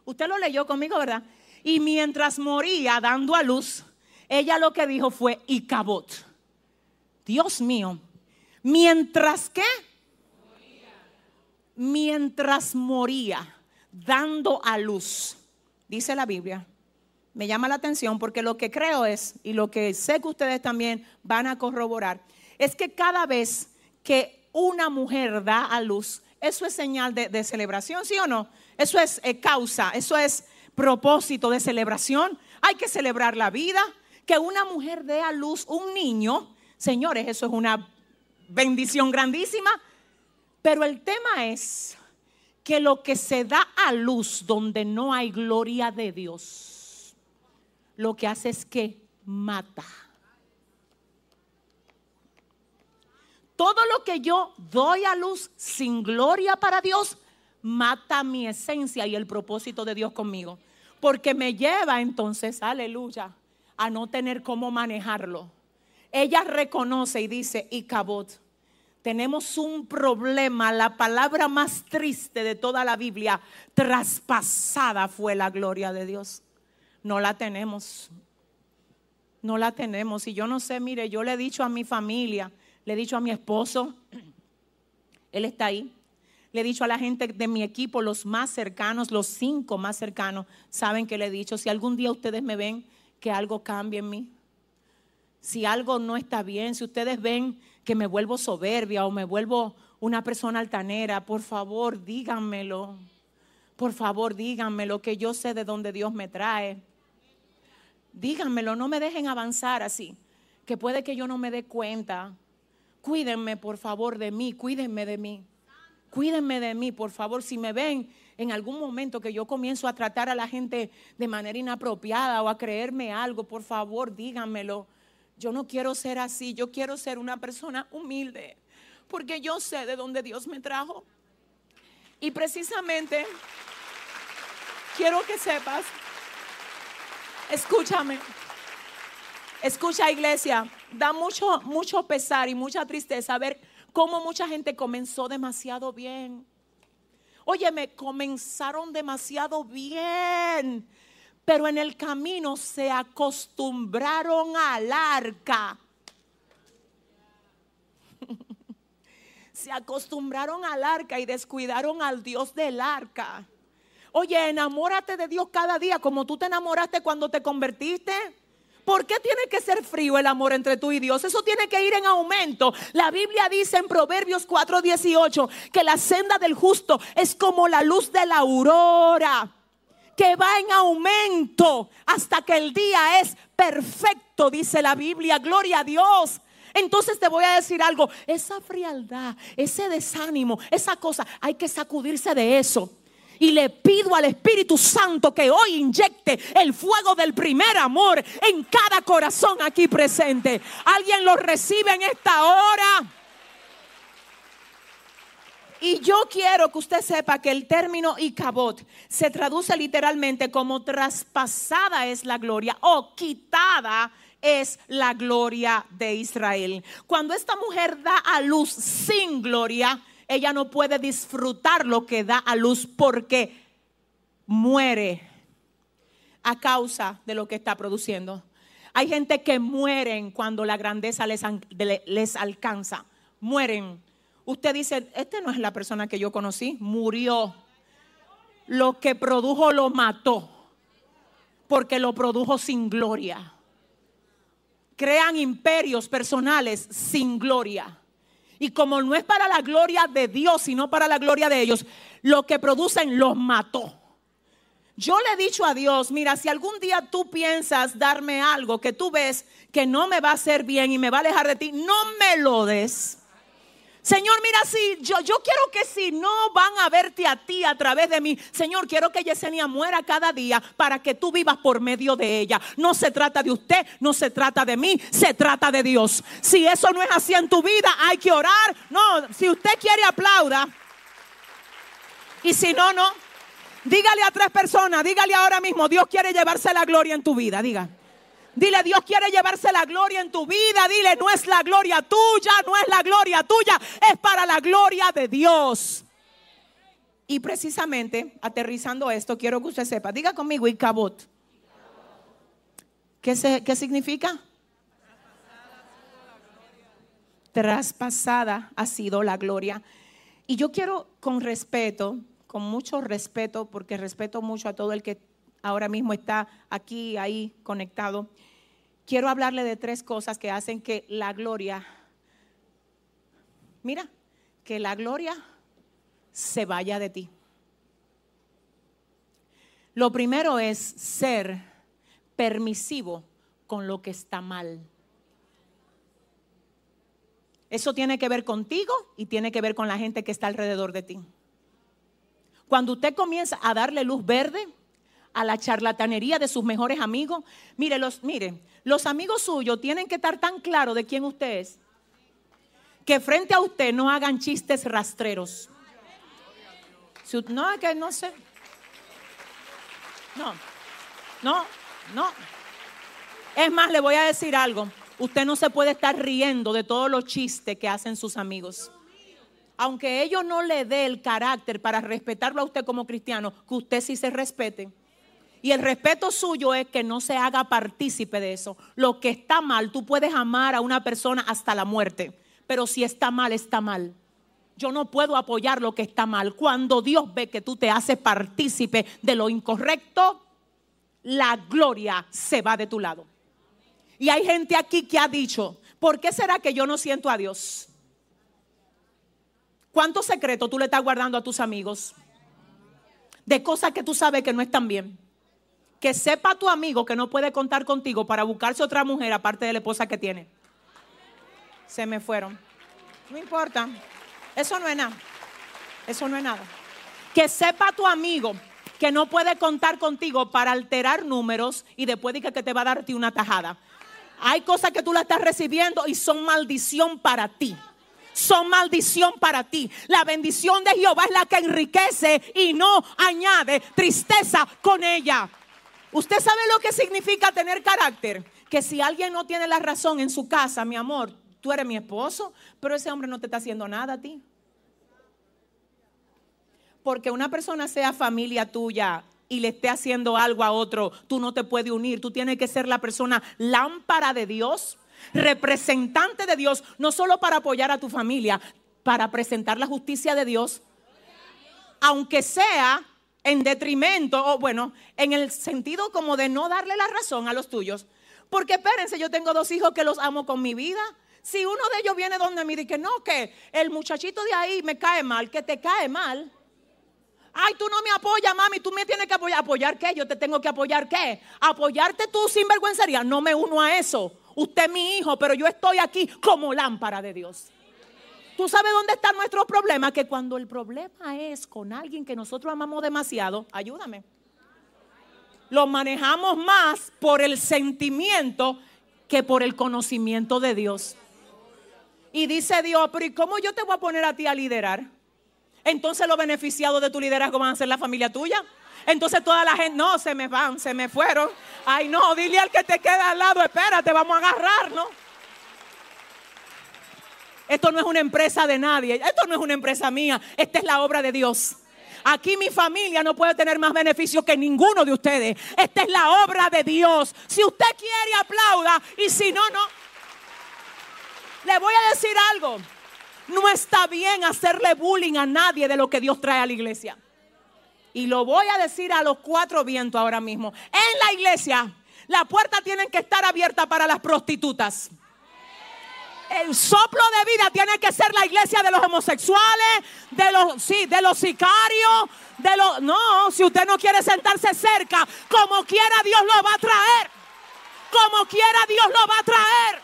S1: Usted lo leyó conmigo, ¿verdad? Y mientras moría dando a luz, ella lo que dijo fue Icabot. Dios mío, mientras que mientras moría dando a luz, dice la Biblia, me llama la atención porque lo que creo es, y lo que sé que ustedes también van a corroborar, es que cada vez que una mujer da a luz, eso es señal de, celebración, ¿sí o no? Eso es eh, causa, eso es propósito de celebración. Hay que celebrar la vida. Que una mujer dé a luz un niño, señores, eso es una bendición grandísima. Pero el tema es que lo que se da a luz donde no hay gloria de Dios, lo que hace es que mata. Todo lo que yo doy a luz sin gloria para Dios, mata mi esencia y el propósito de Dios conmigo. Porque me lleva entonces, aleluya, a no tener cómo manejarlo. Ella reconoce y dice, y cabot, tenemos un problema, la palabra más triste de toda la Biblia, traspasada fue la gloria de Dios no la tenemos. No la tenemos. Y yo no sé, mire, yo le he dicho a mi familia, le he dicho a mi esposo, él está ahí. Le he dicho a la gente de mi equipo, los más cercanos, los cinco más cercanos, saben que le he dicho, si algún día ustedes me ven que algo cambie en mí, si algo no está bien, si ustedes ven que me vuelvo soberbia o me vuelvo una persona altanera, por favor díganmelo. Por favor díganmelo, que yo sé de dónde Dios me trae díganmelo, no me dejen avanzar así, que puede que yo no me dé cuenta. Cuídenme, por favor, de mí, cuídenme de mí. Cuídenme de mí, por favor, si me ven en algún momento que yo comienzo a tratar a la gente de manera inapropiada o a creerme algo, por favor, díganmelo. Yo no quiero ser así, yo quiero ser una persona humilde, porque yo sé de dónde Dios me trajo. Y precisamente quiero que sepas Escúchame. Escucha, iglesia. Da mucho, mucho pesar y mucha tristeza ver cómo mucha gente comenzó demasiado bien. Óyeme, comenzaron demasiado bien, pero en el camino se acostumbraron al arca. se acostumbraron al arca y descuidaron al Dios del arca. Oye, enamórate de Dios cada día como tú te enamoraste cuando te convertiste. ¿Por qué tiene que ser frío el amor entre tú y Dios? Eso tiene que ir en aumento. La Biblia dice en Proverbios 4:18 que la senda del justo es como la luz de la aurora, que va en aumento hasta que el día es perfecto, dice la Biblia. Gloria a Dios. Entonces te voy a decir algo, esa frialdad, ese desánimo, esa cosa, hay que sacudirse de eso. Y le pido al Espíritu Santo que hoy inyecte el fuego del primer amor en cada corazón aquí presente. ¿Alguien lo recibe en esta hora? Y yo quiero que usted sepa que el término Icabot se traduce literalmente como traspasada es la gloria o quitada es la gloria de Israel. Cuando esta mujer da a luz sin gloria, ella no puede disfrutar lo que da a luz porque muere a causa de lo que está produciendo. Hay gente que mueren cuando la grandeza les, les alcanza. Mueren. Usted dice, este no es la persona que yo conocí, murió. Lo que produjo lo mató, porque lo produjo sin gloria. Crean imperios personales sin gloria Y como no es para la gloria de Dios, sino para la gloria de ellos, lo que producen los mató. Yo le he dicho a Dios, mira, si algún día tú piensas darme algo que tú ves que no me va a hacer bien y me va a alejar de ti, no me lo des. Señor, mira, si yo, yo quiero que si no van a verte a ti a través de mí, Señor, quiero que Yesenia muera cada día para que tú vivas por medio de ella. No se trata de usted, no se trata de mí, se trata de Dios. Si eso no es así en tu vida, hay que orar. No, si usted quiere aplauda. Y si no, no. Dígale a tres personas, dígale ahora mismo, Dios quiere llevarse la gloria en tu vida, diga. Dile, Dios quiere llevarse la gloria en tu vida. Dile, no es la gloria tuya, no es la gloria tuya, es para la gloria de Dios. Y precisamente, aterrizando esto, quiero que usted sepa, diga conmigo, Icabot. ¿Qué, ¿Qué significa? Traspasada ha sido la gloria. Y yo quiero con respeto, con mucho respeto, porque respeto mucho a todo el que ahora mismo está aquí, ahí conectado quiero hablarle de tres cosas que hacen que la gloria, mira, que la gloria se vaya de ti. Lo primero es ser permisivo con lo que está mal. Eso tiene que ver contigo y tiene que ver con la gente que está alrededor de ti. Cuando usted comienza a darle luz verde a la charlatanería de sus mejores amigos, mire, los, mire, los amigos suyos tienen que estar tan claros de quién usted es que frente a usted no hagan chistes rastreros. no, es que no sé. No, no, no. Es más, le voy a decir algo. Usted no se puede estar riendo de todos los chistes que hacen sus amigos. Aunque ellos no le dé el carácter para respetarlo a usted como cristiano, que usted sí se respete. Y el respeto suyo es que no se haga partícipe de eso. Lo que está mal, tú puedes amar a una persona hasta la muerte, pero si está mal, está mal. Yo no puedo apoyar lo que está mal. Cuando Dios ve que tú te haces partícipe de lo incorrecto, la gloria se va de tu lado. Y hay gente aquí que ha dicho, ¿por qué será que yo no siento a Dios? ¿Cuántos secretos tú le estás guardando a tus amigos? De cosas que tú sabes que no están bien que sepa tu amigo que no puede contar contigo para buscarse otra mujer aparte de la esposa que tiene. Se me fueron. No importa. Eso no es nada. Eso no es nada. Que sepa tu amigo que no puede contar contigo para alterar números y después diga que te va a darte una tajada. Hay cosas que tú la estás recibiendo y son maldición para ti. Son maldición para ti. La bendición de Jehová es la que enriquece y no añade tristeza con ella. Usted sabe lo que significa tener carácter. Que si alguien no tiene la razón en su casa, mi amor, tú eres mi esposo, pero ese hombre no te está haciendo nada a ti. Porque una persona sea familia tuya y le esté haciendo algo a otro, tú no te puedes unir. Tú tienes que ser la persona lámpara de Dios, representante de Dios, no solo para apoyar a tu familia, para presentar la justicia de Dios, aunque sea en detrimento, o bueno, en el sentido como de no darle la razón a los tuyos. Porque espérense, yo tengo dos hijos que los amo con mi vida. Si uno de ellos viene donde y dice, no, que el muchachito de ahí me cae mal, que te cae mal. Ay, tú no me apoyas, mami, tú me tienes que apoyar. ¿Apoyar qué? Yo te tengo que apoyar qué? Apoyarte tú sin vergüencería. No me uno a eso. Usted es mi hijo, pero yo estoy aquí como lámpara de Dios. ¿Tú sabes dónde está nuestro problema? Que cuando el problema es con alguien que nosotros amamos demasiado, ayúdame. Lo manejamos más por el sentimiento que por el conocimiento de Dios. Y dice Dios, pero ¿y cómo yo te voy a poner a ti a liderar? Entonces los beneficiados de tu liderazgo van a ser la familia tuya. Entonces toda la gente, no, se me van, se me fueron. Ay, no, dile al que te queda al lado, espérate, vamos a agarrar, ¿no? Esto no es una empresa de nadie. Esto no es una empresa mía. Esta es la obra de Dios. Aquí mi familia no puede tener más beneficio que ninguno de ustedes. Esta es la obra de Dios. Si usted quiere, aplauda. Y si no, no. Le voy a decir algo. No está bien hacerle bullying a nadie de lo que Dios trae a la iglesia. Y lo voy a decir a los cuatro vientos ahora mismo. En la iglesia, la puerta tiene que estar abierta para las prostitutas. El soplo de vida tiene que ser la iglesia de los homosexuales, de los, sí, de los sicarios, de los... No, si usted no quiere sentarse cerca, como quiera Dios lo va a traer. Como quiera Dios lo va a traer.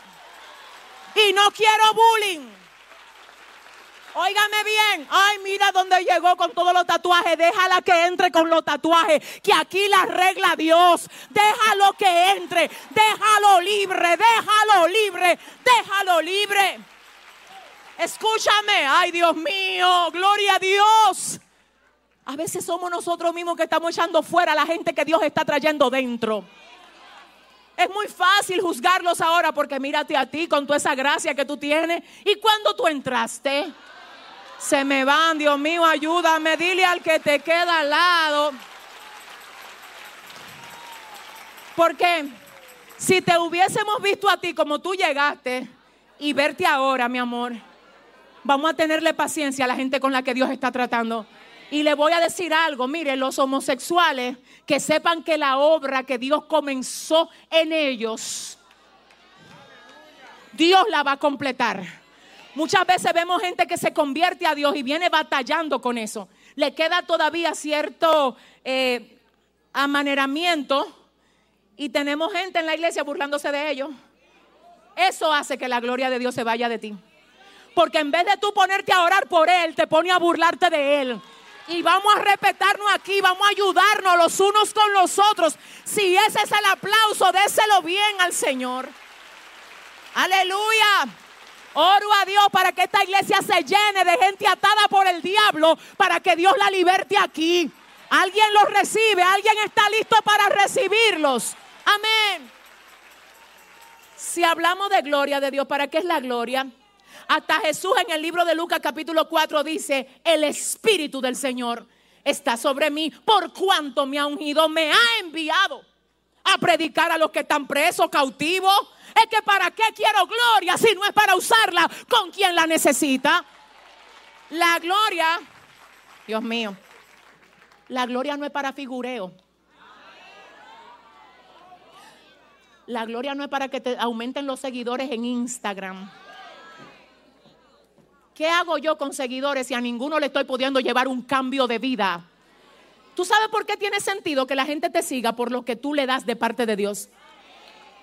S1: Y no quiero bullying. Óigame bien. Ay, mira dónde llegó con todos los tatuajes. Déjala que entre con los tatuajes. Que aquí la regla Dios. Déjalo que entre. Déjalo libre. Déjalo libre. Déjalo libre. Escúchame. Ay, Dios mío. Gloria a Dios. A veces somos nosotros mismos que estamos echando fuera a la gente que Dios está trayendo dentro. Es muy fácil juzgarlos ahora porque mírate a ti con toda esa gracia que tú tienes. ¿Y cuando tú entraste? Se me van, Dios mío, ayúdame, dile al que te queda al lado. Porque si te hubiésemos visto a ti como tú llegaste y verte ahora, mi amor, vamos a tenerle paciencia a la gente con la que Dios está tratando. Y le voy a decir algo, mire, los homosexuales que sepan que la obra que Dios comenzó en ellos, Dios la va a completar. Muchas veces vemos gente que se convierte a Dios y viene batallando con eso. Le queda todavía cierto eh, amaneramiento y tenemos gente en la iglesia burlándose de ellos. Eso hace que la gloria de Dios se vaya de ti. Porque en vez de tú ponerte a orar por Él, te pone a burlarte de Él. Y vamos a respetarnos aquí, vamos a ayudarnos los unos con los otros. Si ese es el aplauso, déselo bien al Señor. Aleluya. Oro a Dios para que esta iglesia se llene de gente atada por el diablo, para que Dios la liberte aquí. Alguien los recibe, alguien está listo para recibirlos. Amén. Si hablamos de gloria de Dios, ¿para qué es la gloria? Hasta Jesús en el libro de Lucas capítulo 4 dice, el Espíritu del Señor está sobre mí por cuanto me ha ungido, me ha enviado a predicar a los que están presos, cautivos, es que para qué quiero gloria si no es para usarla con quien la necesita. La gloria, Dios mío, la gloria no es para figureo. La gloria no es para que te aumenten los seguidores en Instagram. ¿Qué hago yo con seguidores si a ninguno le estoy pudiendo llevar un cambio de vida? ¿Tú sabes por qué tiene sentido que la gente te siga por lo que tú le das de parte de Dios?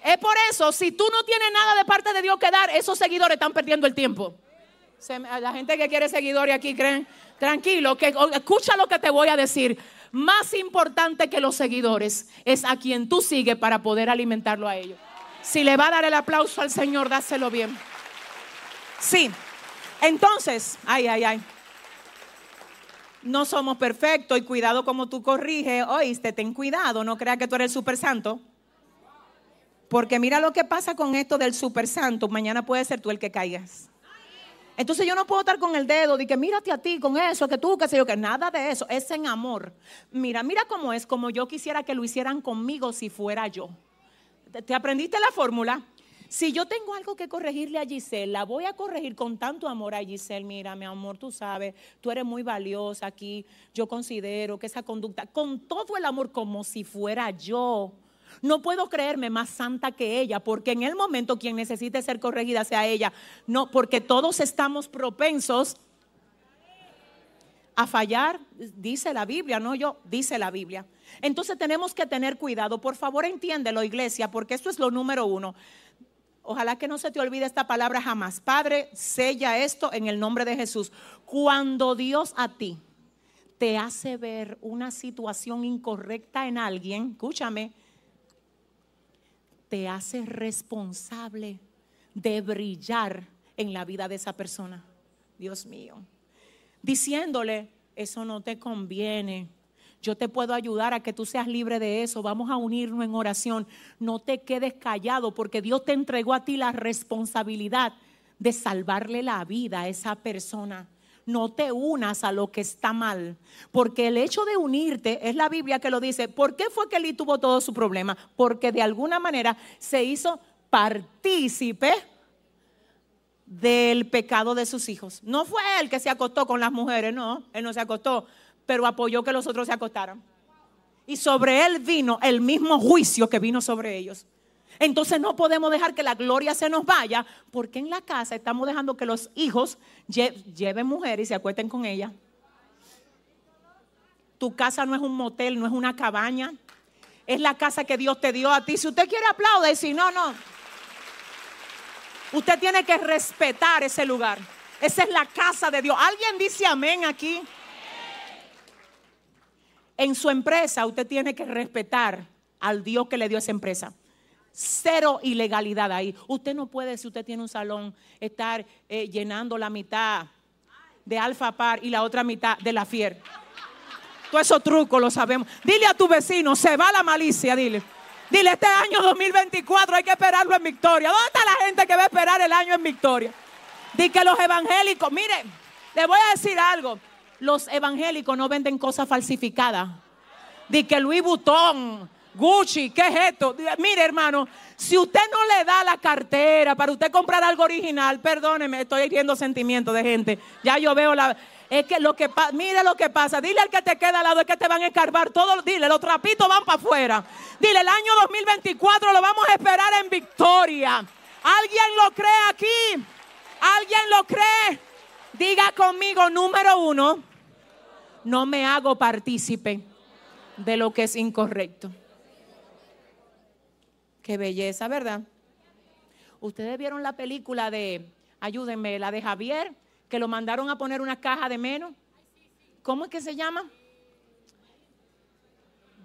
S1: Es por eso, si tú no tienes nada de parte de Dios que dar, esos seguidores están perdiendo el tiempo. La gente que quiere seguidores aquí creen, tranquilo, que escucha lo que te voy a decir. Más importante que los seguidores es a quien tú sigues para poder alimentarlo a ellos. Si le va a dar el aplauso al Señor, dáselo bien. Sí. Entonces, ay, ay, ay. No somos perfectos y cuidado como tú corriges. Oíste, ten cuidado, no creas que tú eres el super santo. Porque mira lo que pasa con esto del super santo. Mañana puede ser tú el que caigas. Entonces yo no puedo estar con el dedo de que mírate a ti con eso, que tú, que sé yo, que nada de eso. Es en amor. Mira, mira cómo es, como yo quisiera que lo hicieran conmigo si fuera yo. ¿Te aprendiste la fórmula? Si yo tengo algo que corregirle a Giselle, la voy a corregir con tanto amor a Giselle. Mira, mi amor, tú sabes, tú eres muy valiosa aquí. Yo considero que esa conducta, con todo el amor, como si fuera yo. No puedo creerme más santa que ella, porque en el momento quien necesite ser corregida sea ella. No, porque todos estamos propensos a fallar, dice la Biblia, no yo, dice la Biblia. Entonces tenemos que tener cuidado. Por favor, entiéndelo, iglesia, porque esto es lo número uno. Ojalá que no se te olvide esta palabra jamás. Padre, sella esto en el nombre de Jesús. Cuando Dios a ti te hace ver una situación incorrecta en alguien, escúchame, te hace responsable de brillar en la vida de esa persona. Dios mío. Diciéndole, eso no te conviene. Yo te puedo ayudar a que tú seas libre de eso. Vamos a unirnos en oración. No te quedes callado porque Dios te entregó a ti la responsabilidad de salvarle la vida a esa persona no te unas a lo que está mal. Porque el hecho de unirte, es la Biblia que lo dice, ¿por qué fue que Eli tuvo todo su problema? Porque de alguna manera se hizo partícipe del pecado de sus hijos. No fue él que se acostó con las mujeres, no, él no se acostó, pero apoyó que los otros se acostaran. Y sobre él vino el mismo juicio que vino sobre ellos. Entonces no podemos dejar que la gloria se nos vaya, porque en la casa estamos dejando que los hijos lleven mujeres y se acuesten con ella. Tu casa no es un motel, no es una cabaña. Es la casa que Dios te dio a ti. Si usted quiere aplaudir, si no, no. Usted tiene que respetar ese lugar. Esa es la casa de Dios. ¿Alguien dice amén aquí? En su empresa usted tiene que respetar al Dios que le dio esa empresa. Cero ilegalidad ahí. Usted no puede, si usted tiene un salón, estar eh, llenando la mitad de Alfa Par y la otra mitad de la Fier. Todos esos trucos lo sabemos. Dile a tu vecino, se va la malicia, dile. Dile, este año 2024 hay que esperarlo en victoria. ¿Dónde está la gente que va a esperar el año en victoria? Dile que los evangélicos, mire, le voy a decir algo. Los evangélicos no venden cosas falsificadas. Dile que Louis Vuitton, Gucci, ¿qué es esto? Mire, hermano, si usted no le da la cartera para usted comprar algo original, perdóneme, estoy hiriendo sentimientos de gente. Ya yo veo la. Es que lo que pasa, mire lo que pasa. Dile al que te queda al lado, es que te van a escarbar todo. Dile, los trapitos van para afuera. Dile, el año 2024 lo vamos a esperar en victoria. ¿Alguien lo cree aquí? ¿Alguien lo cree? Diga conmigo, número uno, no me hago partícipe de lo que es incorrecto. Qué belleza, ¿verdad? Ustedes vieron la película de, ayúdenme, la de Javier, que lo mandaron a poner una caja de menos. ¿Cómo es que se llama?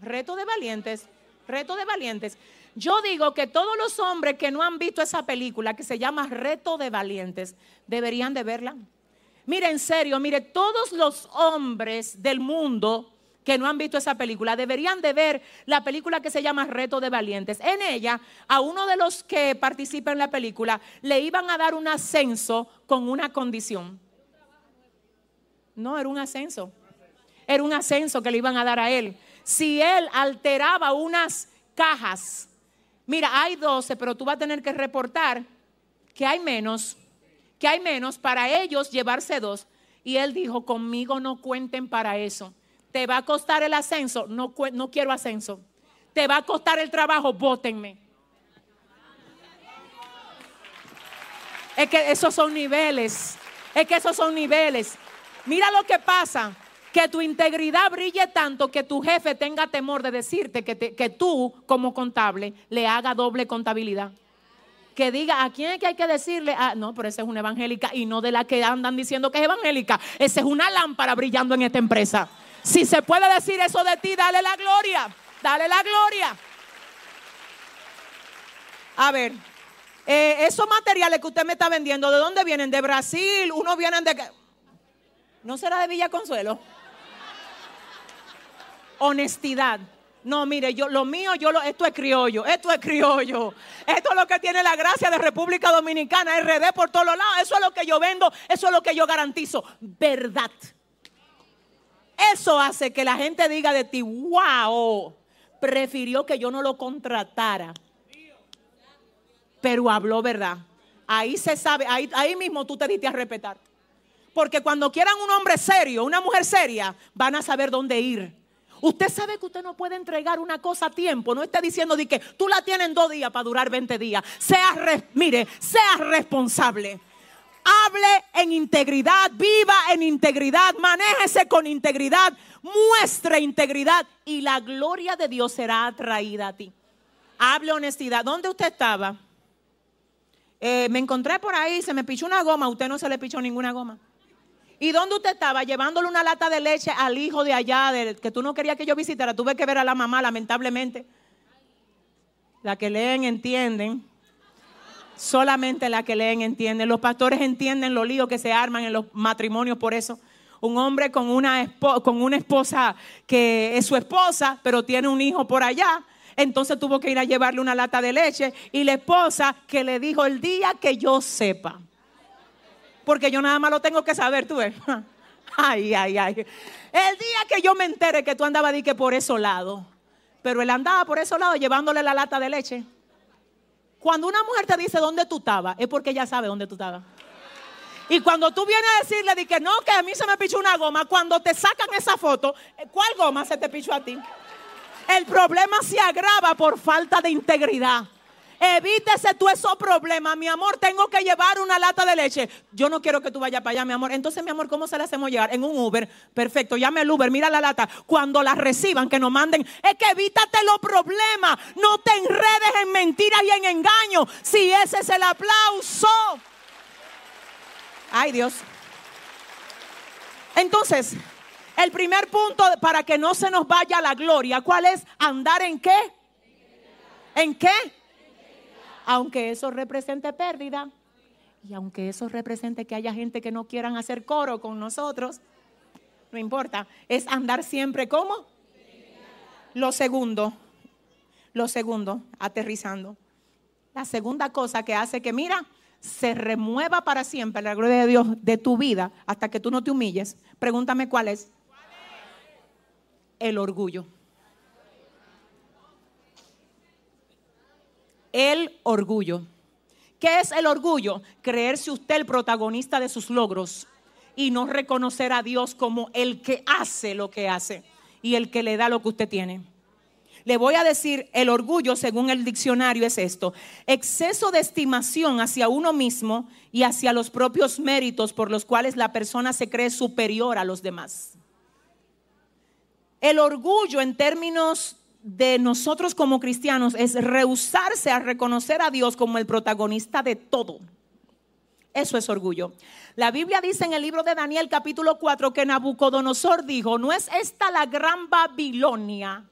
S1: Reto de valientes. Reto de valientes. Yo digo que todos los hombres que no han visto esa película que se llama Reto de valientes deberían de verla. Mire, en serio, mire, todos los hombres del mundo que no han visto esa película deberían de ver la película que se llama Reto de Valientes. En ella, a uno de los que participa en la película le iban a dar un ascenso con una condición. No, era un ascenso. Era un ascenso que le iban a dar a él. Si él alteraba unas cajas, mira, hay 12, pero tú vas a tener que reportar que hay menos, que hay menos para ellos llevarse dos. Y él dijo, conmigo no cuenten para eso te va a costar el ascenso, no, no quiero ascenso. Te va a costar el trabajo, bótenme. Es que esos son niveles. Es que esos son niveles. Mira lo que pasa. Que tu integridad brille tanto que tu jefe tenga temor de decirte que, que tú, como contable, le haga doble contabilidad. Que diga, ¿a quién es que hay que decirle? Ah, no, pero esa es una evangélica y no de la que andan diciendo que es evangélica. Esa es una lámpara brillando en esta empresa. Si se puede decir eso de ti, dale la gloria. Dale la gloria. A ver, eh, esos materiales que usted me está vendiendo, ¿de dónde vienen? ¿De Brasil? ¿Unos vienen de? ¿No será de Villa Consuelo? Honestidad. No, mire, yo lo mío, yo lo, esto es criollo, esto es criollo. Esto es lo que tiene la gracia de República Dominicana, RD por todos lados. Eso es lo que yo vendo, eso es lo que yo garantizo. Verdad. Eso hace que la gente diga de ti, wow, prefirió que yo no lo contratara. Pero habló verdad. Ahí se sabe, ahí, ahí mismo tú te diste a respetar. Porque cuando quieran un hombre serio, una mujer seria, van a saber dónde ir. Usted sabe que usted no puede entregar una cosa a tiempo. No esté diciendo de que tú la tienes en dos días para durar 20 días. Sea, mire, sea responsable hable en integridad, viva en integridad, manéjese con integridad, muestre integridad y la gloria de Dios será atraída a ti. Hable honestidad. ¿Dónde usted estaba? Eh, me encontré por ahí, se me pichó una goma, usted no se le pichó ninguna goma. ¿Y dónde usted estaba? Llevándole una lata de leche al hijo de allá, que tú no querías que yo visitara. Tuve que ver a la mamá, lamentablemente. La que leen entienden. Solamente la que leen entienden. Los pastores entienden los líos que se arman en los matrimonios por eso. Un hombre con una, con una esposa que es su esposa, pero tiene un hijo por allá. Entonces tuvo que ir a llevarle una lata de leche y la esposa que le dijo el día que yo sepa. Porque yo nada más lo tengo que saber, tú ves. Ay, ay, ay. El día que yo me entere que tú andabas que por esos lados. Pero él andaba por esos lados llevándole la lata de leche. Cuando una mujer te dice dónde tú estabas, es porque ella sabe dónde tú estabas. Y cuando tú vienes a decirle de que no, que a mí se me pichó una goma, cuando te sacan esa foto, ¿cuál goma se te pichó a ti? El problema se agrava por falta de integridad. Evítese tú esos problemas, mi amor. Tengo que llevar una lata de leche. Yo no quiero que tú vayas para allá, mi amor. Entonces, mi amor, ¿cómo se le hacemos llegar? En un Uber. Perfecto, llame al Uber, mira la lata. Cuando la reciban, que nos manden. Es que evítate los problemas. No te enredes en mentiras y en engaños. Si ese es el aplauso. Ay, Dios. Entonces, el primer punto para que no se nos vaya la gloria, ¿cuál es? Andar en qué? ¿En qué? Aunque eso represente pérdida y aunque eso represente que haya gente que no quieran hacer coro con nosotros, no importa, es andar siempre como. Lo segundo, lo segundo, aterrizando. La segunda cosa que hace que, mira, se remueva para siempre la gloria de Dios de tu vida hasta que tú no te humilles. Pregúntame cuál es. El orgullo. El orgullo. ¿Qué es el orgullo? Creerse usted el protagonista de sus logros y no reconocer a Dios como el que hace lo que hace y el que le da lo que usted tiene. Le voy a decir, el orgullo, según el diccionario, es esto. Exceso de estimación hacia uno mismo y hacia los propios méritos por los cuales la persona se cree superior a los demás. El orgullo en términos de nosotros como cristianos es rehusarse a reconocer a Dios como el protagonista de todo. Eso es orgullo. La Biblia dice en el libro de Daniel capítulo 4 que Nabucodonosor dijo, ¿no es esta la gran Babilonia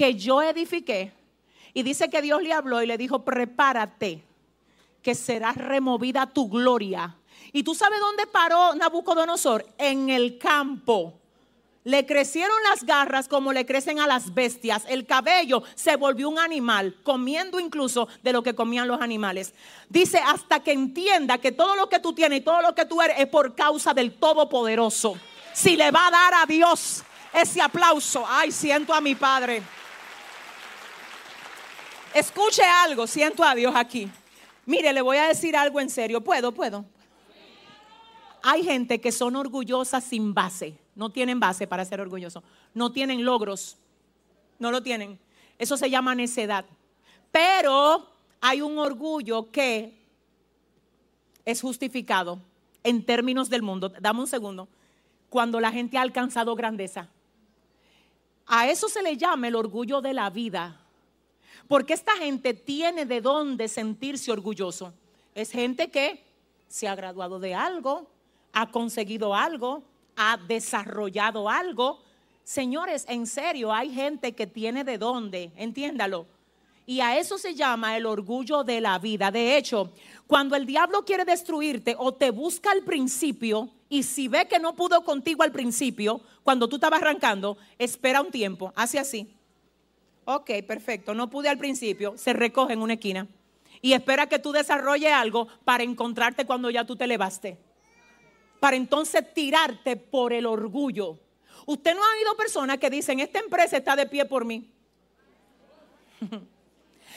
S1: que yo edifiqué. Y dice que Dios le habló y le dijo, prepárate, que será removida tu gloria. ¿Y tú sabes dónde paró Nabucodonosor? En el campo. Le crecieron las garras como le crecen a las bestias. El cabello se volvió un animal, comiendo incluso de lo que comían los animales. Dice, hasta que entienda que todo lo que tú tienes y todo lo que tú eres es por causa del Todopoderoso. Si le va a dar a Dios ese aplauso, ay, siento a mi Padre. Escuche algo, siento a Dios aquí. Mire, le voy a decir algo en serio. ¿Puedo? ¿Puedo? Hay gente que son orgullosas sin base. No tienen base para ser orgullosos. No tienen logros. No lo tienen. Eso se llama necedad. Pero hay un orgullo que es justificado en términos del mundo. Dame un segundo. Cuando la gente ha alcanzado grandeza. A eso se le llama el orgullo de la vida. Porque esta gente tiene de dónde sentirse orgulloso. Es gente que se ha graduado de algo, ha conseguido algo, ha desarrollado algo. Señores, en serio, hay gente que tiene de dónde, entiéndalo. Y a eso se llama el orgullo de la vida. De hecho, cuando el diablo quiere destruirte o te busca al principio, y si ve que no pudo contigo al principio, cuando tú estabas arrancando, espera un tiempo, hace así. Ok, perfecto, no pude al principio, se recoge en una esquina y espera que tú desarrolles algo para encontrarte cuando ya tú te levaste. Para entonces tirarte por el orgullo. Usted no ha oído personas que dicen, esta empresa está de pie por mí.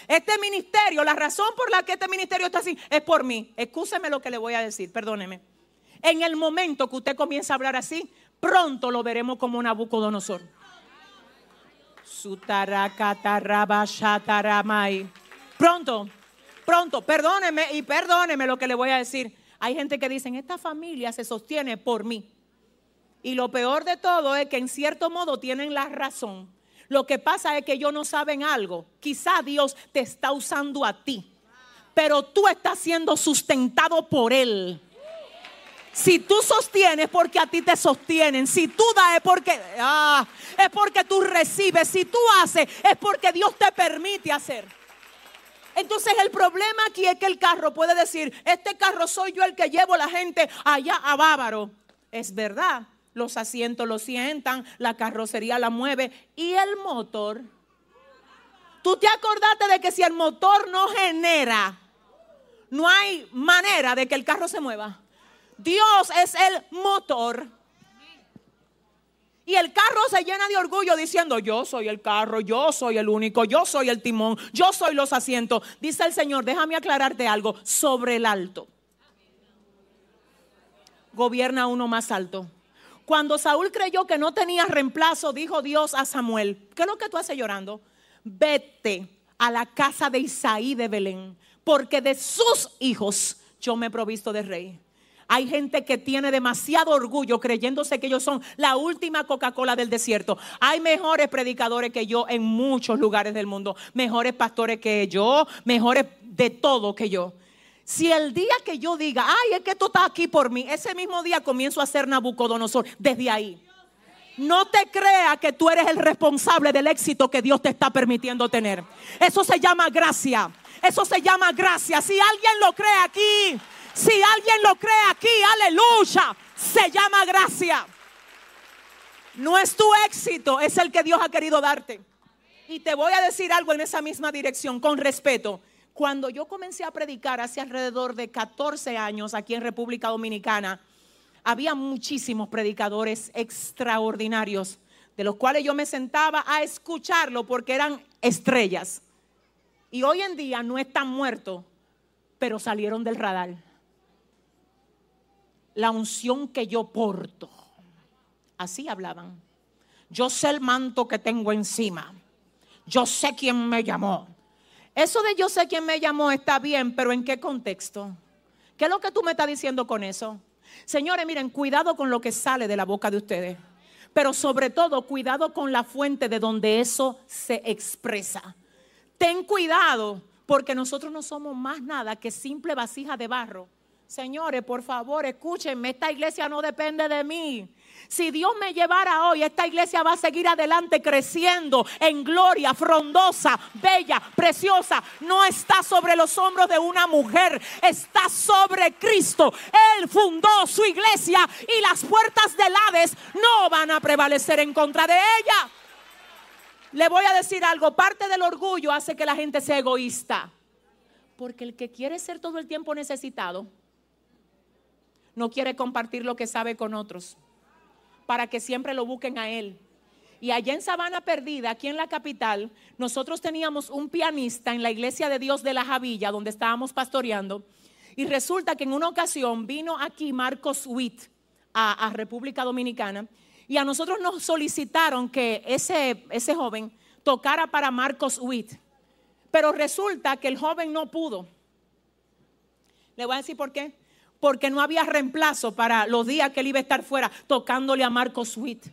S1: Este ministerio, la razón por la que este ministerio está así es por mí. Escúcheme lo que le voy a decir, perdóneme. En el momento que usted comienza a hablar así, pronto lo veremos como Nabucodonosor. Pronto, pronto, perdóneme y perdóneme lo que le voy a decir. Hay gente que dice, esta familia se sostiene por mí. Y lo peor de todo es que en cierto modo tienen la razón. Lo que pasa es que ellos no saben algo. Quizá Dios te está usando a ti, pero tú estás siendo sustentado por Él. Si tú sostienes, porque a ti te sostienen. Si tú das, es porque, ah, es porque tú recibes. Si tú haces, es porque Dios te permite hacer. Entonces el problema aquí es que el carro puede decir, este carro soy yo el que llevo la gente allá a Bávaro. Es verdad, los asientos lo sientan, la carrocería la mueve y el motor. Tú te acordaste de que si el motor no genera, no hay manera de que el carro se mueva. Dios es el motor. Y el carro se llena de orgullo diciendo, yo soy el carro, yo soy el único, yo soy el timón, yo soy los asientos. Dice el Señor, déjame aclararte algo, sobre el alto. Gobierna uno más alto. Cuando Saúl creyó que no tenía reemplazo, dijo Dios a Samuel, ¿qué es lo que tú haces llorando? Vete a la casa de Isaí de Belén, porque de sus hijos yo me he provisto de rey. Hay gente que tiene demasiado orgullo creyéndose que ellos son la última Coca-Cola del desierto. Hay mejores predicadores que yo en muchos lugares del mundo, mejores pastores que yo, mejores de todo que yo. Si el día que yo diga, ay, es que tú estás aquí por mí, ese mismo día comienzo a ser Nabucodonosor, desde ahí. No te creas que tú eres el responsable del éxito que Dios te está permitiendo tener. Eso se llama gracia. Eso se llama gracia. Si alguien lo cree aquí, si alguien lo cree aquí, aleluya, se llama gracia. No es tu éxito, es el que Dios ha querido darte. Y te voy a decir algo en esa misma dirección, con respeto. Cuando yo comencé a predicar hace alrededor de 14 años aquí en República Dominicana, había muchísimos predicadores extraordinarios, de los cuales yo me sentaba a escucharlo porque eran estrellas. Y hoy en día no están muertos, pero salieron del radar. La unción que yo porto. Así hablaban. Yo sé el manto que tengo encima. Yo sé quién me llamó. Eso de yo sé quién me llamó está bien, pero ¿en qué contexto? ¿Qué es lo que tú me estás diciendo con eso? Señores, miren, cuidado con lo que sale de la boca de ustedes. Pero sobre todo, cuidado con la fuente de donde eso se expresa. Ten cuidado, porque nosotros no somos más nada que simple vasija de barro. Señores, por favor, escúchenme, esta iglesia no depende de mí. Si Dios me llevara hoy, esta iglesia va a seguir adelante creciendo en gloria, frondosa, bella, preciosa. No está sobre los hombros de una mujer, está sobre Cristo. Él fundó su iglesia y las puertas del Hades no van a prevalecer en contra de ella. Le voy a decir algo, parte del orgullo hace que la gente sea egoísta. Porque el que quiere ser todo el tiempo necesitado, no quiere compartir lo que sabe con otros para que siempre lo busquen a él. Y allá en Sabana Perdida, aquí en la capital, nosotros teníamos un pianista en la iglesia de Dios de la Javilla, donde estábamos pastoreando. Y resulta que en una ocasión vino aquí Marcos Witt a, República Dominicana y a nosotros nos solicitaron que ese, ese joven tocara para Marcos Witt. Pero resulta que el joven no pudo. Le voy a decir por qué porque no había reemplazo para los días que él iba a estar fuera tocándole a Marco Sweet.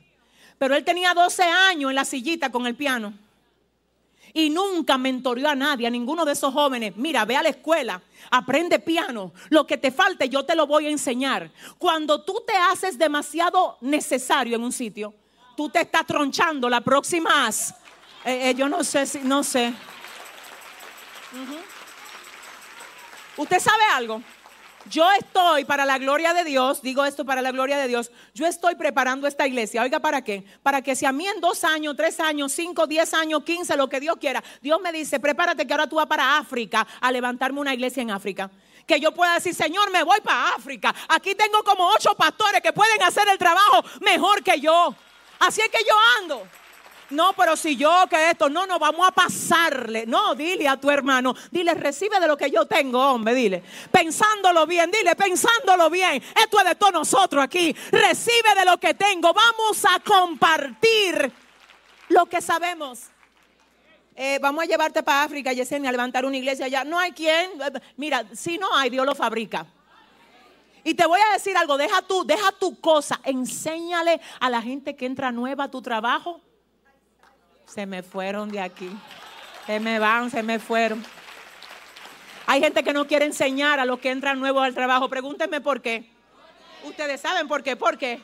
S1: Pero él tenía 12 años en la sillita con el piano. Y nunca mentoreó a nadie, a ninguno de esos jóvenes. Mira, ve a la escuela, aprende piano. Lo que te falte yo te lo voy a enseñar. Cuando tú te haces demasiado necesario en un sitio, tú te estás tronchando la próxima eh, eh, yo no sé si, no sé. ¿Usted sabe algo? Yo estoy para la gloria de Dios, digo esto para la gloria de Dios, yo estoy preparando esta iglesia. Oiga, ¿para qué? Para que si a mí en dos años, tres años, cinco, diez años, quince, lo que Dios quiera, Dios me dice, prepárate que ahora tú vas para África a levantarme una iglesia en África. Que yo pueda decir, Señor, me voy para África. Aquí tengo como ocho pastores que pueden hacer el trabajo mejor que yo. Así es que yo ando. No, pero si yo que esto, no, no, vamos a pasarle. No, dile a tu hermano, dile, recibe de lo que yo tengo, hombre, dile. Pensándolo bien, dile, pensándolo bien. Esto es de todos nosotros aquí. Recibe de lo que tengo. Vamos a compartir lo que sabemos. Eh, vamos a llevarte para África, Yesenia, a levantar una iglesia allá. No hay quien. Mira, si no hay, Dios lo fabrica. Y te voy a decir algo, deja tú, deja tu cosa, enséñale a la gente que entra nueva a tu trabajo se me fueron de aquí. Se me van, se me fueron. Hay gente que no quiere enseñar a los que entran nuevos al trabajo. Pregúntenme por qué. Ustedes saben por qué. ¿Por qué?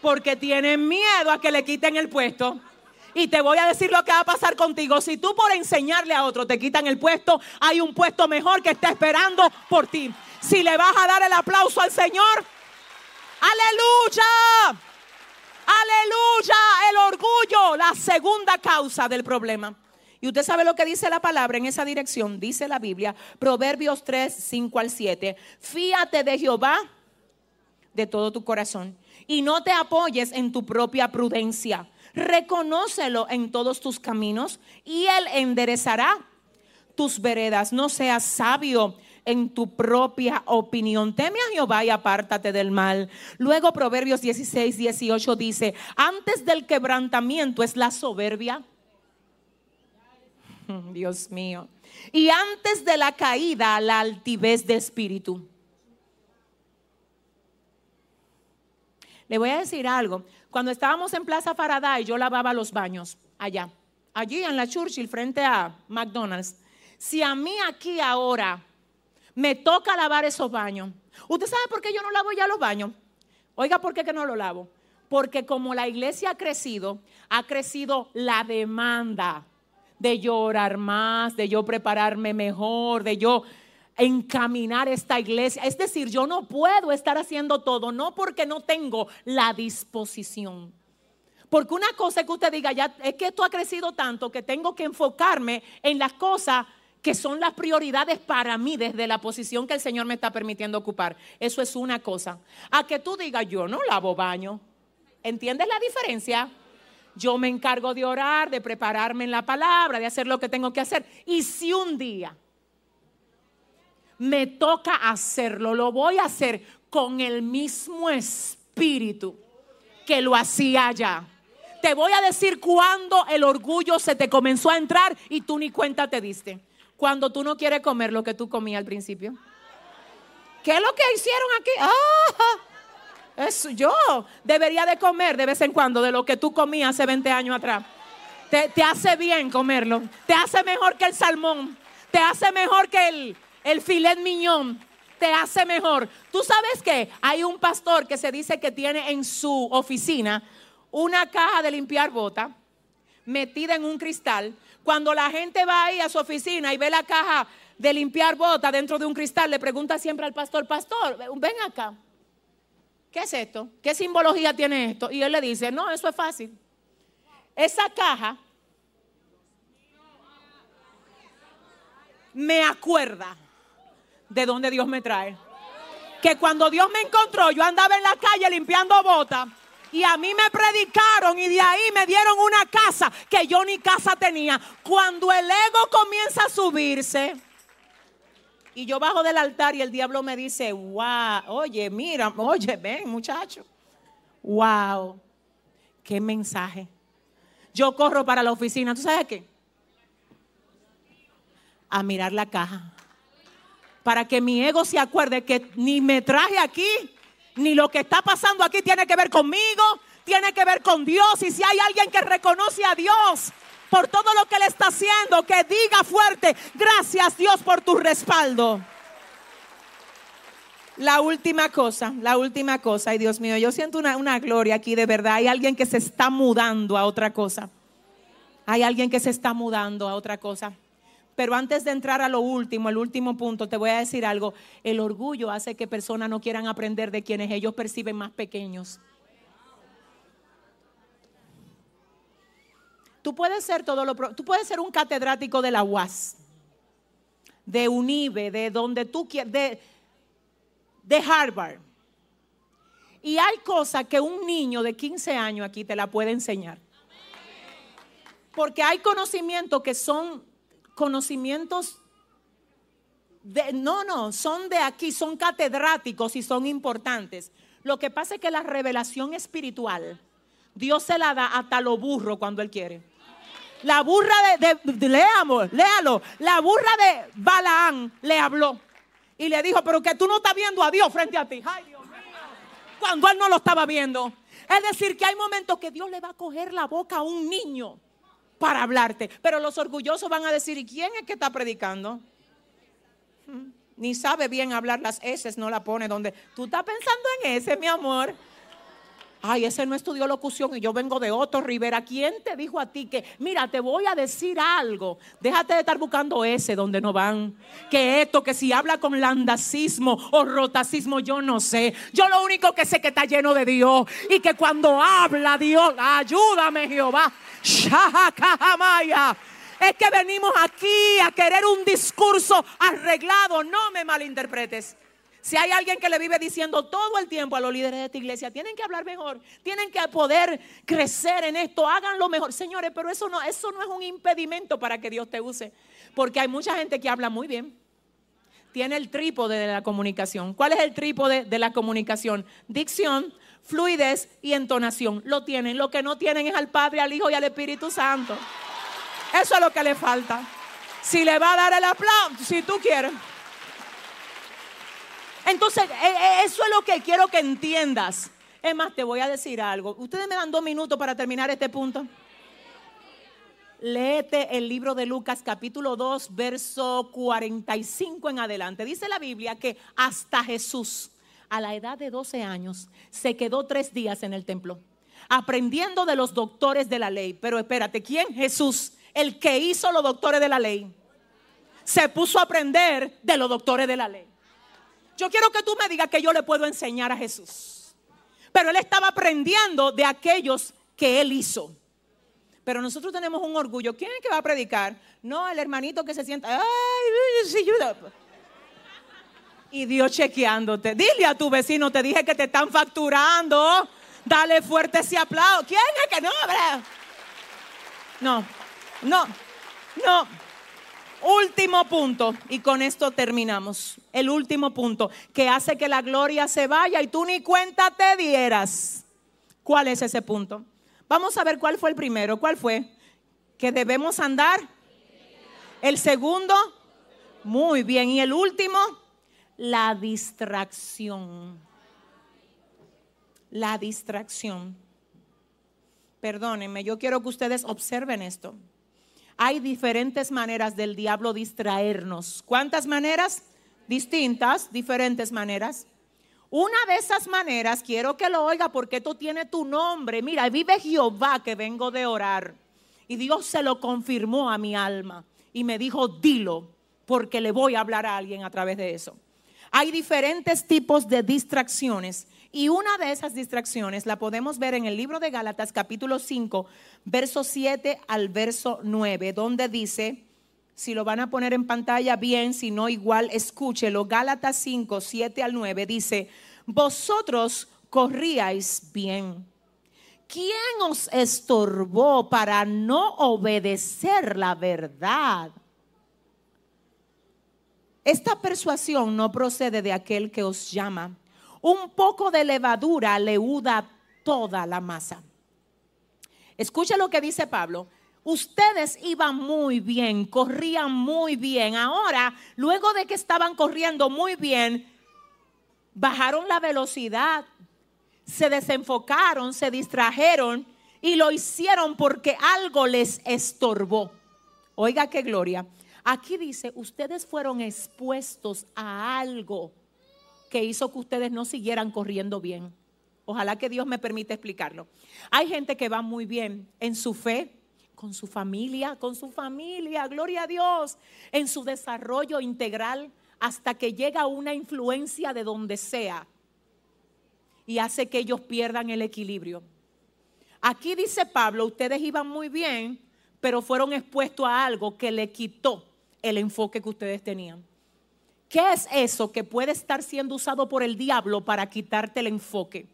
S1: Porque tienen miedo a que le quiten el puesto. Y te voy a decir lo que va a pasar contigo. Si tú por enseñarle a otro te quitan el puesto, hay un puesto mejor que está esperando por ti. Si le vas a dar el aplauso al Señor, aleluya. Aleluya, el orgullo, la segunda causa del problema. Y usted sabe lo que dice la palabra en esa dirección, dice la Biblia, Proverbios 3, 5 al 7. Fíate de Jehová de todo tu corazón y no te apoyes en tu propia prudencia. Reconócelo en todos tus caminos y él enderezará tus veredas. No seas sabio en tu propia opinión. Teme a Jehová y apártate del mal. Luego Proverbios 16, 18 dice, antes del quebrantamiento es la soberbia. Dios mío. Y antes de la caída, la altivez de espíritu. Le voy a decir algo. Cuando estábamos en Plaza Faraday, yo lavaba los baños allá, allí en la Churchill, frente a McDonald's. Si a mí aquí ahora me toca lavar esos baños, ¿usted sabe por qué yo no lavo ya los baños? Oiga, ¿por qué que no lo lavo? Porque como la iglesia ha crecido, ha crecido la demanda de llorar más, de yo prepararme mejor, de yo encaminar esta iglesia. Es decir, yo no puedo estar haciendo todo, no porque no tengo la disposición. Porque una cosa es que usted diga, ya es que esto ha crecido tanto que tengo que enfocarme en las cosas que son las prioridades para mí desde la posición que el Señor me está permitiendo ocupar. Eso es una cosa. A que tú digas, yo no lavo baño. ¿Entiendes la diferencia? Yo me encargo de orar, de prepararme en la palabra, de hacer lo que tengo que hacer. Y si un día me toca hacerlo, lo voy a hacer con el mismo espíritu que lo hacía ya. Te voy a decir cuando el orgullo se te comenzó a entrar y tú ni cuenta te diste. Cuando tú no quieres comer lo que tú comías al principio. ¿Qué es lo que hicieron aquí? Ah, eso yo debería de comer de vez en cuando de lo que tú comías hace 20 años atrás. Te, te hace bien comerlo. Te hace mejor que el salmón. Te hace mejor que el, el filet miñón te hace mejor. Tú sabes que hay un pastor que se dice que tiene en su oficina una caja de limpiar bota metida en un cristal. Cuando la gente va ahí a su oficina y ve la caja de limpiar bota dentro de un cristal, le pregunta siempre al pastor, pastor, ven acá. ¿Qué es esto? ¿Qué simbología tiene esto? Y él le dice, no, eso es fácil. Esa caja me acuerda de dónde Dios me trae. Que cuando Dios me encontró, yo andaba en la calle limpiando botas. Y a mí me predicaron y de ahí me dieron una casa que yo ni casa tenía. Cuando el ego comienza a subirse y yo bajo del altar y el diablo me dice, wow, oye, mira, oye, ven muchacho, wow, qué mensaje. Yo corro para la oficina, ¿tú sabes qué? A mirar la caja para que mi ego se acuerde que ni me traje aquí, ni lo que está pasando aquí tiene que ver conmigo, tiene que ver con Dios. Y si hay alguien que reconoce a Dios por todo lo que le está haciendo, que diga fuerte, gracias Dios por tu respaldo. La última cosa, la última cosa, ay Dios mío, yo siento una, una gloria aquí de verdad. Hay alguien que se está mudando a otra cosa. Hay alguien que se está mudando a otra cosa. Pero antes de entrar a lo último, el último punto, te voy a decir algo. El orgullo hace que personas no quieran aprender de quienes ellos perciben más pequeños. Tú puedes ser todo lo tú puedes ser un catedrático de la UAS, de UNIBE, de donde tú quieras, de, de Harvard. Y hay cosas que un niño de 15 años aquí te la puede enseñar. Porque hay conocimientos que son conocimientos de, no, no, son de aquí, son catedráticos y son importantes. Lo que pasa es que la revelación espiritual, Dios se la da hasta lo burro cuando Él quiere. La burra de, de, leamos, léalo, la burra de Balaán le habló y le dijo, pero que tú no estás viendo a Dios frente a ti. Ay, Dios mío. Cuando Él no lo estaba viendo. Es decir, que hay momentos que Dios le va a coger la boca a un niño para hablarte. Pero los orgullosos van a decir, ¿y quién es que está predicando? Hmm, ni sabe bien hablar las S, no la pone donde. Tú estás pensando en ese, mi amor. Ay, ese no estudió locución y yo vengo de Otto Rivera. ¿Quién te dijo a ti que, mira, te voy a decir algo? Déjate de estar buscando ese donde no van. Que esto, que si habla con landacismo o rotacismo, yo no sé. Yo lo único que sé que está lleno de Dios y que cuando habla Dios, ayúdame Jehová. Es que venimos aquí a querer un discurso arreglado. No me malinterpretes. Si hay alguien que le vive diciendo todo el tiempo a los líderes de esta iglesia, tienen que hablar mejor, tienen que poder crecer en esto, háganlo mejor. Señores, pero eso no, eso no es un impedimento para que Dios te use. Porque hay mucha gente que habla muy bien. Tiene el trípode de la comunicación. ¿Cuál es el trípode de la comunicación? Dicción, fluidez y entonación. Lo tienen. Lo que no tienen es al Padre, al Hijo y al Espíritu Santo. Eso es lo que le falta. Si le va a dar el aplauso, si tú quieres. Entonces, e, e, eso es lo que quiero que entiendas. Es más, te voy a decir algo. Ustedes me dan dos minutos para terminar este punto. Léete el libro de Lucas capítulo 2, verso 45 en adelante. Dice la Biblia que hasta Jesús, a la edad de 12 años, se quedó tres días en el templo, aprendiendo de los doctores de la ley. Pero espérate, ¿quién? Jesús, el que hizo los doctores de la ley. Se puso a aprender de los doctores de la ley. Yo quiero que tú me digas que yo le puedo enseñar a Jesús. Pero él estaba aprendiendo de aquellos que él hizo. Pero nosotros tenemos un orgullo. ¿Quién es que va a predicar? No, el hermanito que se sienta. Ay, sí, y Dios chequeándote. Dile a tu vecino, te dije que te están facturando. Dale fuerte ese aplauso. ¿Quién es que no? No, no, no. Último punto, y con esto terminamos. El último punto, que hace que la gloria se vaya y tú ni cuenta te dieras. ¿Cuál es ese punto? Vamos a ver cuál fue el primero. ¿Cuál fue? Que debemos andar. El segundo, muy bien. Y el último, la distracción. La distracción. Perdónenme, yo quiero que ustedes observen esto. Hay diferentes maneras del diablo distraernos. ¿Cuántas maneras? Distintas, diferentes maneras. Una de esas maneras, quiero que lo oiga porque esto tiene tu nombre. Mira, vive Jehová que vengo de orar. Y Dios se lo confirmó a mi alma y me dijo, dilo, porque le voy a hablar a alguien a través de eso. Hay diferentes tipos de distracciones y una de esas distracciones la podemos ver en el libro de Gálatas capítulo 5, verso 7 al verso 9, donde dice, si lo van a poner en pantalla bien, si no igual escúchelo. Gálatas 5, 7 al 9 dice, vosotros corríais bien. ¿Quién os estorbó para no obedecer la verdad? Esta persuasión no procede de aquel que os llama. Un poco de levadura leuda toda la masa. Escucha lo que dice Pablo Ustedes iban muy bien, corrían muy bien. Ahora, luego de que estaban corriendo muy bien, bajaron la velocidad, se desenfocaron, se distrajeron y lo hicieron porque algo les estorbó. Oiga qué gloria. Aquí dice, ustedes fueron expuestos a algo que hizo que ustedes no siguieran corriendo bien. Ojalá que Dios me permita explicarlo. Hay gente que va muy bien en su fe, con su familia, con su familia, gloria a Dios, en su desarrollo integral hasta que llega una influencia de donde sea y hace que ellos pierdan el equilibrio. Aquí dice Pablo, ustedes iban muy bien, pero fueron expuestos a algo que le quitó el enfoque que ustedes tenían. ¿Qué es eso que puede estar siendo usado por el diablo para quitarte el enfoque?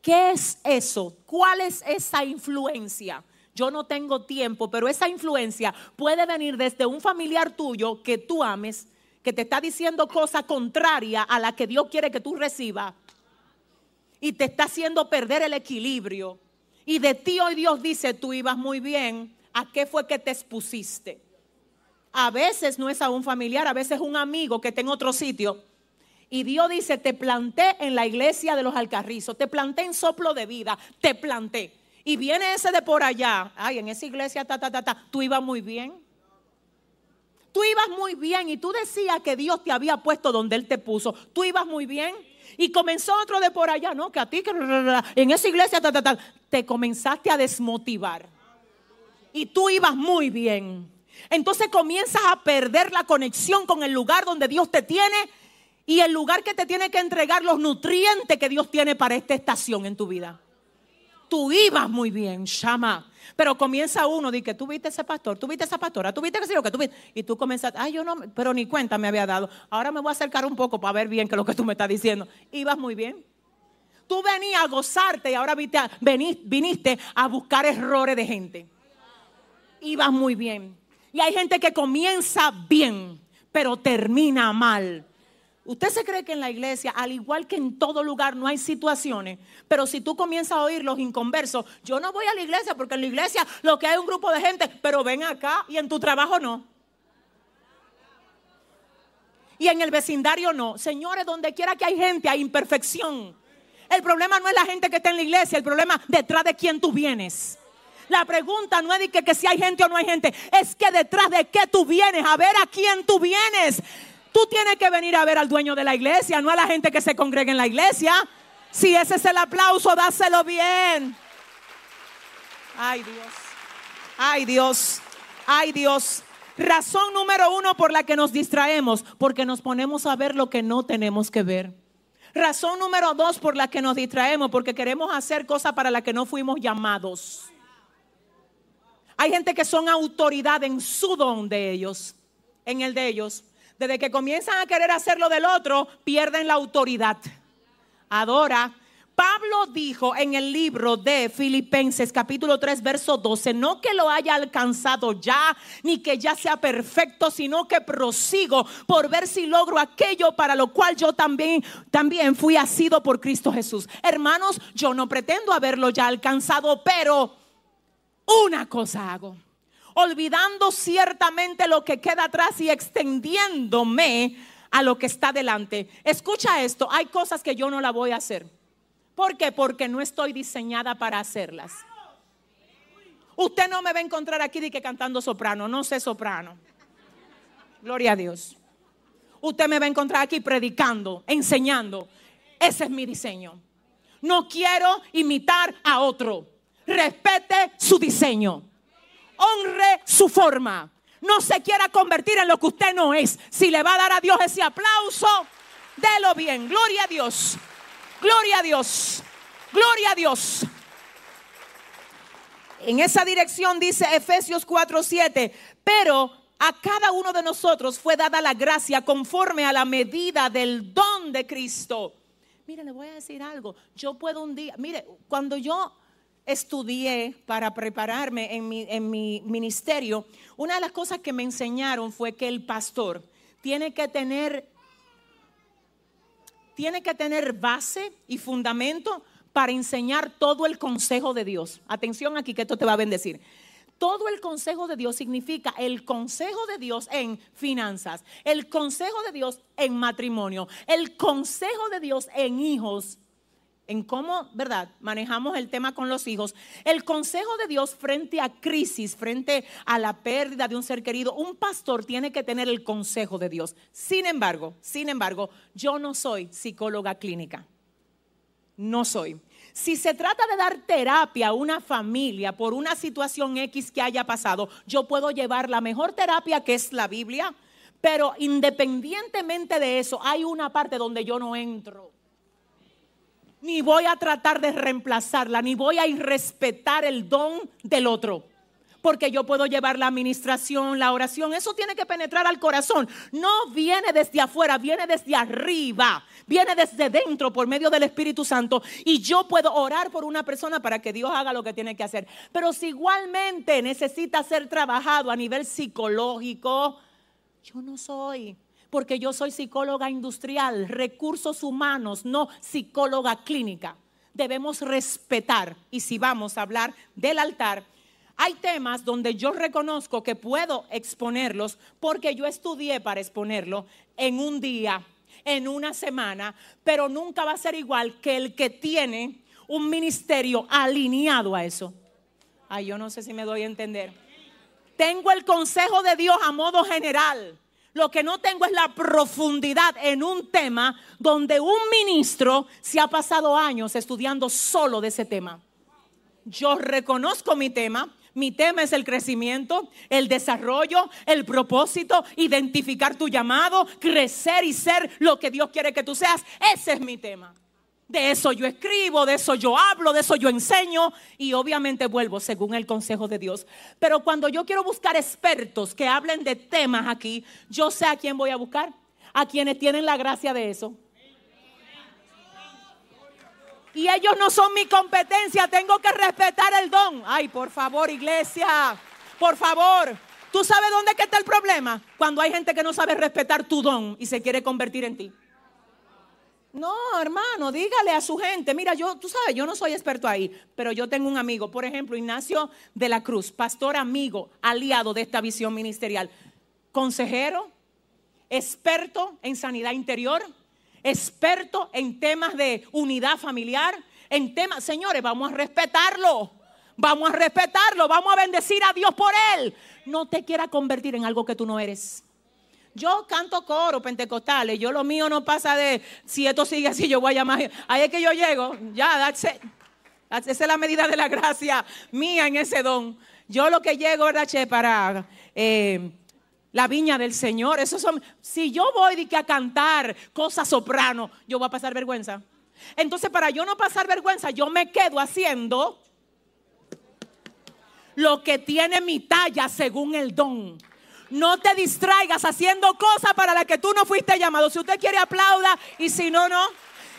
S1: ¿Qué es eso? ¿Cuál es esa influencia? yo no tengo tiempo, pero esa influencia puede venir desde un familiar tuyo que tú ames, que te está diciendo cosas contrarias a la que Dios quiere que tú recibas y te está haciendo perder el equilibrio. Y de ti hoy Dios dice, tú ibas muy bien, ¿a qué fue que te expusiste? A veces no es a un familiar, a veces es un amigo que está en otro sitio. Y Dios dice, te planté en la iglesia de los alcarrizos, te planté en soplo de vida, te planté y viene ese de por allá, ay, en esa iglesia, ta, ta, ta, ta, tú ibas muy bien. Tú ibas muy bien y tú decías que Dios te había puesto donde Él te puso. Tú ibas muy bien. Y comenzó otro de por allá, no, que a ti, que en esa iglesia, ta, ta, ta, te comenzaste a desmotivar. Y tú ibas muy bien. Entonces comienzas a perder la conexión con el lugar donde Dios te tiene y el lugar que te tiene que entregar los nutrientes que Dios tiene para esta estación en tu vida tú ibas muy bien, llama. Pero comienza uno, di que tú viste ese pastor, tú viste esa pastora, tú viste que lo que tú viste. Y tú comienzas, ay, yo no, pero ni cuenta me había dado. Ahora me voy a acercar un poco para ver bien qué es lo que tú me estás diciendo. Ibas muy bien. Tú venías a gozarte y ahora viniste a buscar errores de gente. Ibas muy bien. Y hay gente que comienza bien, pero termina mal. Usted se cree que en la iglesia, al igual que en todo lugar, no hay situaciones. Pero si tú comienzas a oír los inconversos, yo no voy a la iglesia porque en la iglesia lo que hay es un grupo de gente, pero ven acá y en tu trabajo no. Y en el vecindario no. Señores, donde quiera que hay gente, hay imperfección. El problema no es la gente que está en la iglesia, el problema detrás de quién tú vienes. La pregunta no es de que, si hay gente o no hay gente, es que detrás de qué tú vienes, a ver a quién tú vienes. Tú tienes que venir a ver al dueño de la iglesia, no a la gente que se congrega en la iglesia. Si ese es el aplauso, dáselo bien. Ay Dios, ay Dios, ay Dios. Razón número uno por la que nos distraemos, porque nos ponemos a ver lo que no tenemos que ver. Razón número dos por la que nos distraemos, porque queremos hacer cosas para las que no fuimos llamados. Hay gente que son autoridad en su don de ellos, en el de ellos. Desde que comienzan a querer hacer lo del otro, pierden la autoridad. Adora. Pablo dijo en el libro de Filipenses capítulo 3 verso 12, no que lo haya alcanzado ya, ni que ya sea perfecto, sino que prosigo por ver si logro aquello para lo cual yo también, también fui asido por Cristo Jesús. Hermanos, yo no pretendo haberlo ya alcanzado, pero una cosa hago, olvidando ciertamente lo que queda atrás y extendiéndome a lo que está delante. Escucha esto, hay cosas que yo no la voy a hacer. ¿Por qué? Porque no estoy diseñada para hacerlas. Usted no me va a encontrar aquí de cantando soprano, no sé soprano. Gloria a Dios. Usted me va a encontrar aquí predicando, enseñando. Ese es mi diseño. No quiero imitar a otro respete su diseño, honre su forma. No se quiera convertir en lo que usted no es. Si le va a dar a Dios ese aplauso, délo bien. Gloria a Dios. Gloria a Dios. Gloria a Dios. En esa dirección dice Efesios 4:7, pero a cada uno de nosotros fue dada la gracia conforme a la medida del don de Cristo. Mire, le voy a decir algo. Yo puedo un día, mire, cuando yo estudié para prepararme en mi, ministerio, una de las cosas que me enseñaron fue que el pastor tiene que tener tiene que tener base y fundamento para enseñar todo el consejo de Dios. Atención aquí que esto te va a bendecir. Todo el consejo de Dios significa el consejo de Dios en finanzas, el consejo de Dios en matrimonio, el consejo de Dios en hijos, en cómo, ¿verdad?, manejamos el tema con los hijos. El consejo de Dios frente a crisis, frente a la pérdida de un ser querido, un pastor tiene que tener el consejo de Dios. Sin embargo, sin embargo, yo no soy psicóloga clínica. No soy. Si se trata de dar terapia a una familia por una situación X que haya pasado, yo puedo llevar la mejor terapia que es la Biblia, pero independientemente de eso, hay una parte donde yo no entro ni voy a tratar de reemplazarla, ni voy a irrespetar el don del otro. Porque yo puedo llevar la administración, la oración, eso tiene que penetrar al corazón. No viene desde afuera, viene desde arriba, viene desde dentro por medio del Espíritu Santo. Y yo puedo orar por una persona para que Dios haga lo que tiene que hacer. Pero si igualmente necesita ser trabajado a nivel psicológico, yo no soy porque yo soy psicóloga industrial, recursos humanos, no psicóloga clínica. Debemos respetar y si vamos a hablar del altar, hay temas donde yo reconozco que puedo exponerlos porque yo estudié para exponerlo en un día, en una semana, pero nunca va a ser igual que el que tiene un ministerio alineado a eso. Ay, yo no sé si me doy a entender. Tengo el consejo de Dios a modo general lo que no tengo es la profundidad en un tema donde un ministro se ha pasado años estudiando solo de ese tema. Yo reconozco mi tema. Mi tema es el crecimiento, el desarrollo, el propósito, identificar tu llamado, crecer y ser lo que Dios quiere que tú seas. Ese es mi tema. De eso yo escribo, de eso yo hablo, de eso yo enseño y obviamente vuelvo según el consejo de Dios. Pero cuando yo quiero buscar expertos que hablen de temas aquí, yo sé a quién voy a buscar, a quienes tienen la gracia de eso. Y ellos no son mi competencia, tengo que respetar el don. Ay, por favor, iglesia, por favor. ¿Tú sabes dónde está el problema? Cuando hay gente que no sabe respetar tu don y se quiere convertir en ti. No, hermano, dígale a su gente, mira, yo, tú sabes, yo no soy experto ahí, pero yo tengo un amigo, por ejemplo, Ignacio de la Cruz, pastor amigo, aliado de esta visión ministerial, consejero, experto en sanidad interior, experto en temas de unidad familiar, en temas, señores, vamos a respetarlo. Vamos a respetarlo, vamos a bendecir a Dios por él. No te quieras convertir en algo que tú no eres. Yo canto coro pentecostales, yo lo mío no pasa de si esto sigue así, yo voy a llamar. Ahí es que yo llego, ya, Esa es la medida de la gracia mía en ese don. Yo lo que llego, ¿verdad, Che? Para eh, la viña del Señor. Eso son, si yo voy a cantar cosas soprano, yo voy a pasar vergüenza. Entonces, para yo no pasar vergüenza, yo me quedo haciendo lo que tiene mi talla según el don. No te distraigas haciendo cosas para las que tú no fuiste llamado. Si usted quiere aplauda y si no, no.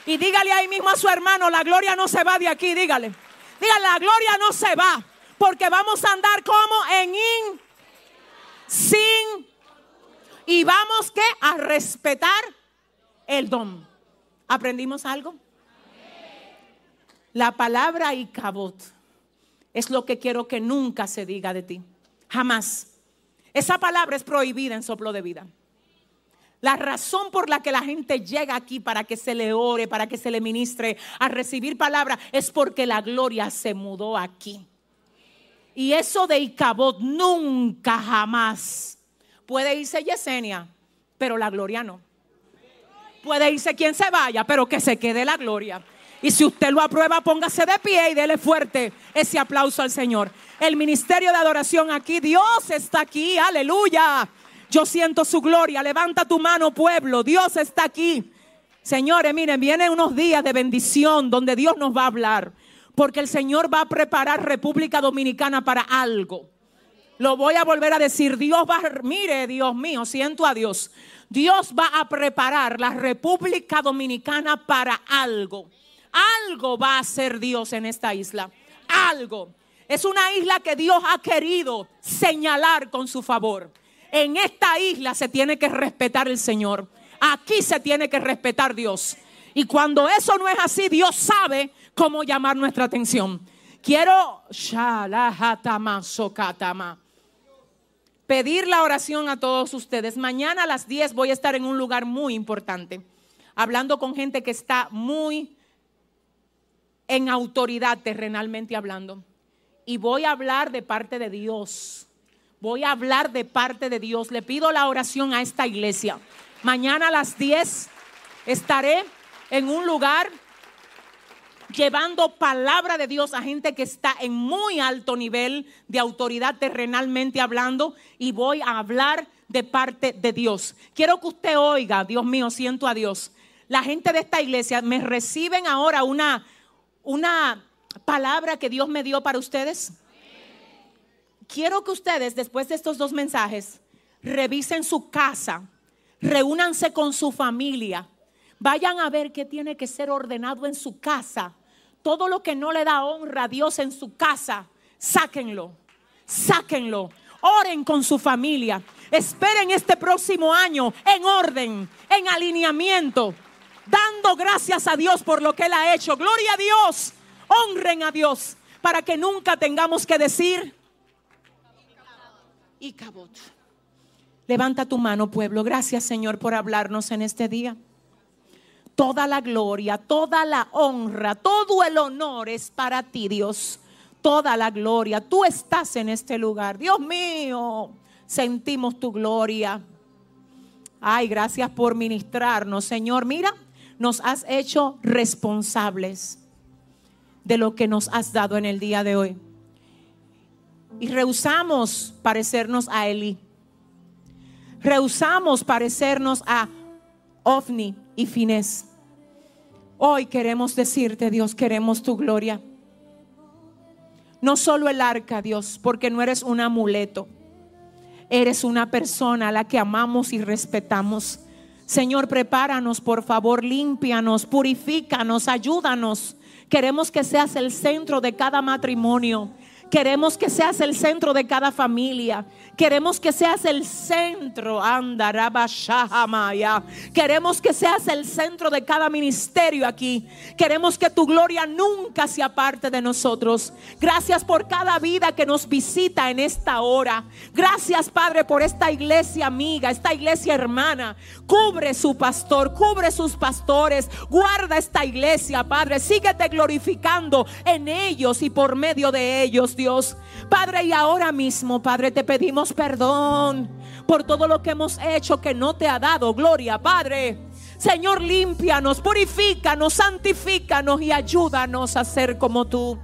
S1: Y dígale ahí mismo a su hermano, la gloria no se va de aquí, dígale. Dígale, la gloria no se va. Porque vamos a andar como en in, sin. Y vamos que a respetar el don. ¿Aprendimos algo? La palabra y cabot es lo que quiero que nunca se diga de ti. Jamás. Esa palabra es prohibida en soplo de vida. La razón por la que la gente llega aquí para que se le ore, para que se le ministre, a recibir palabra, es porque la gloria se mudó aquí. Y eso de Icabod nunca jamás puede irse Yesenia, pero la gloria no. Puede irse quien se vaya, pero que se quede la gloria. Y si usted lo aprueba, póngase de pie y dele fuerte ese aplauso al Señor. El ministerio de adoración aquí, Dios está aquí, aleluya. Yo siento su gloria. Levanta tu mano, pueblo. Dios está aquí. Señores, miren, vienen unos días de bendición donde Dios nos va a hablar. Porque el Señor va a preparar República Dominicana para algo. Lo voy a volver a decir. Dios va, mire, Dios mío, siento a Dios. Dios va a preparar la República Dominicana para algo. Algo va a hacer Dios en esta isla. Algo. Es una isla que Dios ha querido señalar con su favor. En esta isla se tiene que respetar el Señor. Aquí se tiene que respetar Dios. Y cuando eso no es así, Dios sabe cómo llamar nuestra atención. Quiero pedir la oración a todos ustedes. Mañana a las 10 voy a estar en un lugar muy importante, hablando con gente que está muy en autoridad terrenalmente hablando. Y voy a hablar de parte de Dios. Voy a hablar de parte de Dios. Le pido la oración a esta iglesia. Mañana a las 10 estaré en un lugar llevando palabra de Dios a gente que está en muy alto nivel de autoridad terrenalmente hablando y voy a hablar de parte de Dios. Quiero que usted oiga, Dios mío, siento a Dios. La gente de esta iglesia me reciben ahora una una palabra que Dios me dio para ustedes? Quiero que ustedes, después de estos dos mensajes, revisen su casa, reúnanse con su familia, vayan a ver qué tiene que ser ordenado en su casa. Todo lo que no le da honra a Dios en su casa, sáquenlo, sáquenlo. Oren con su familia. Esperen este próximo año en orden, en alineamiento dando gracias a Dios por lo que Él ha hecho. Gloria a Dios, honren a Dios, para que nunca tengamos que decir, y cabot. Levanta tu mano, pueblo. Gracias, Señor, por hablarnos en este día. Toda la gloria, toda la honra, todo el honor es para ti, Dios. Toda la gloria. Tú estás en este lugar. Dios mío, sentimos tu gloria. Ay, gracias por ministrarnos, Señor. Mira, nos has hecho responsables de lo que nos has dado en el día de hoy. Y rehusamos parecernos a Eli. Rehusamos parecernos a Ofni y Fines. Hoy queremos decirte, Dios, queremos tu gloria. No solo el arca, Dios, porque no eres un amuleto. Eres una persona a la que amamos y respetamos. Señor, prepáranos, por favor, límpianos, purifícanos, ayúdanos. Queremos que seas el centro de cada matrimonio. Queremos que seas el centro de cada familia. Queremos que seas el centro. Andarabashahamaya. Queremos que seas el centro de cada ministerio aquí. Queremos que tu gloria nunca se aparte de nosotros. Gracias por cada vida que nos visita en esta hora. Gracias, Padre, por esta iglesia amiga, esta iglesia hermana. Cubre su pastor, cubre sus pastores. Guarda esta iglesia, Padre. Síguete glorificando en ellos y por medio de ellos. Dios. Padre, y ahora mismo, Padre, te pedimos perdón por todo lo que hemos hecho que no te ha dado gloria, Padre. Señor, límpianos, purifícanos, santifícanos y ayúdanos a ser como tú.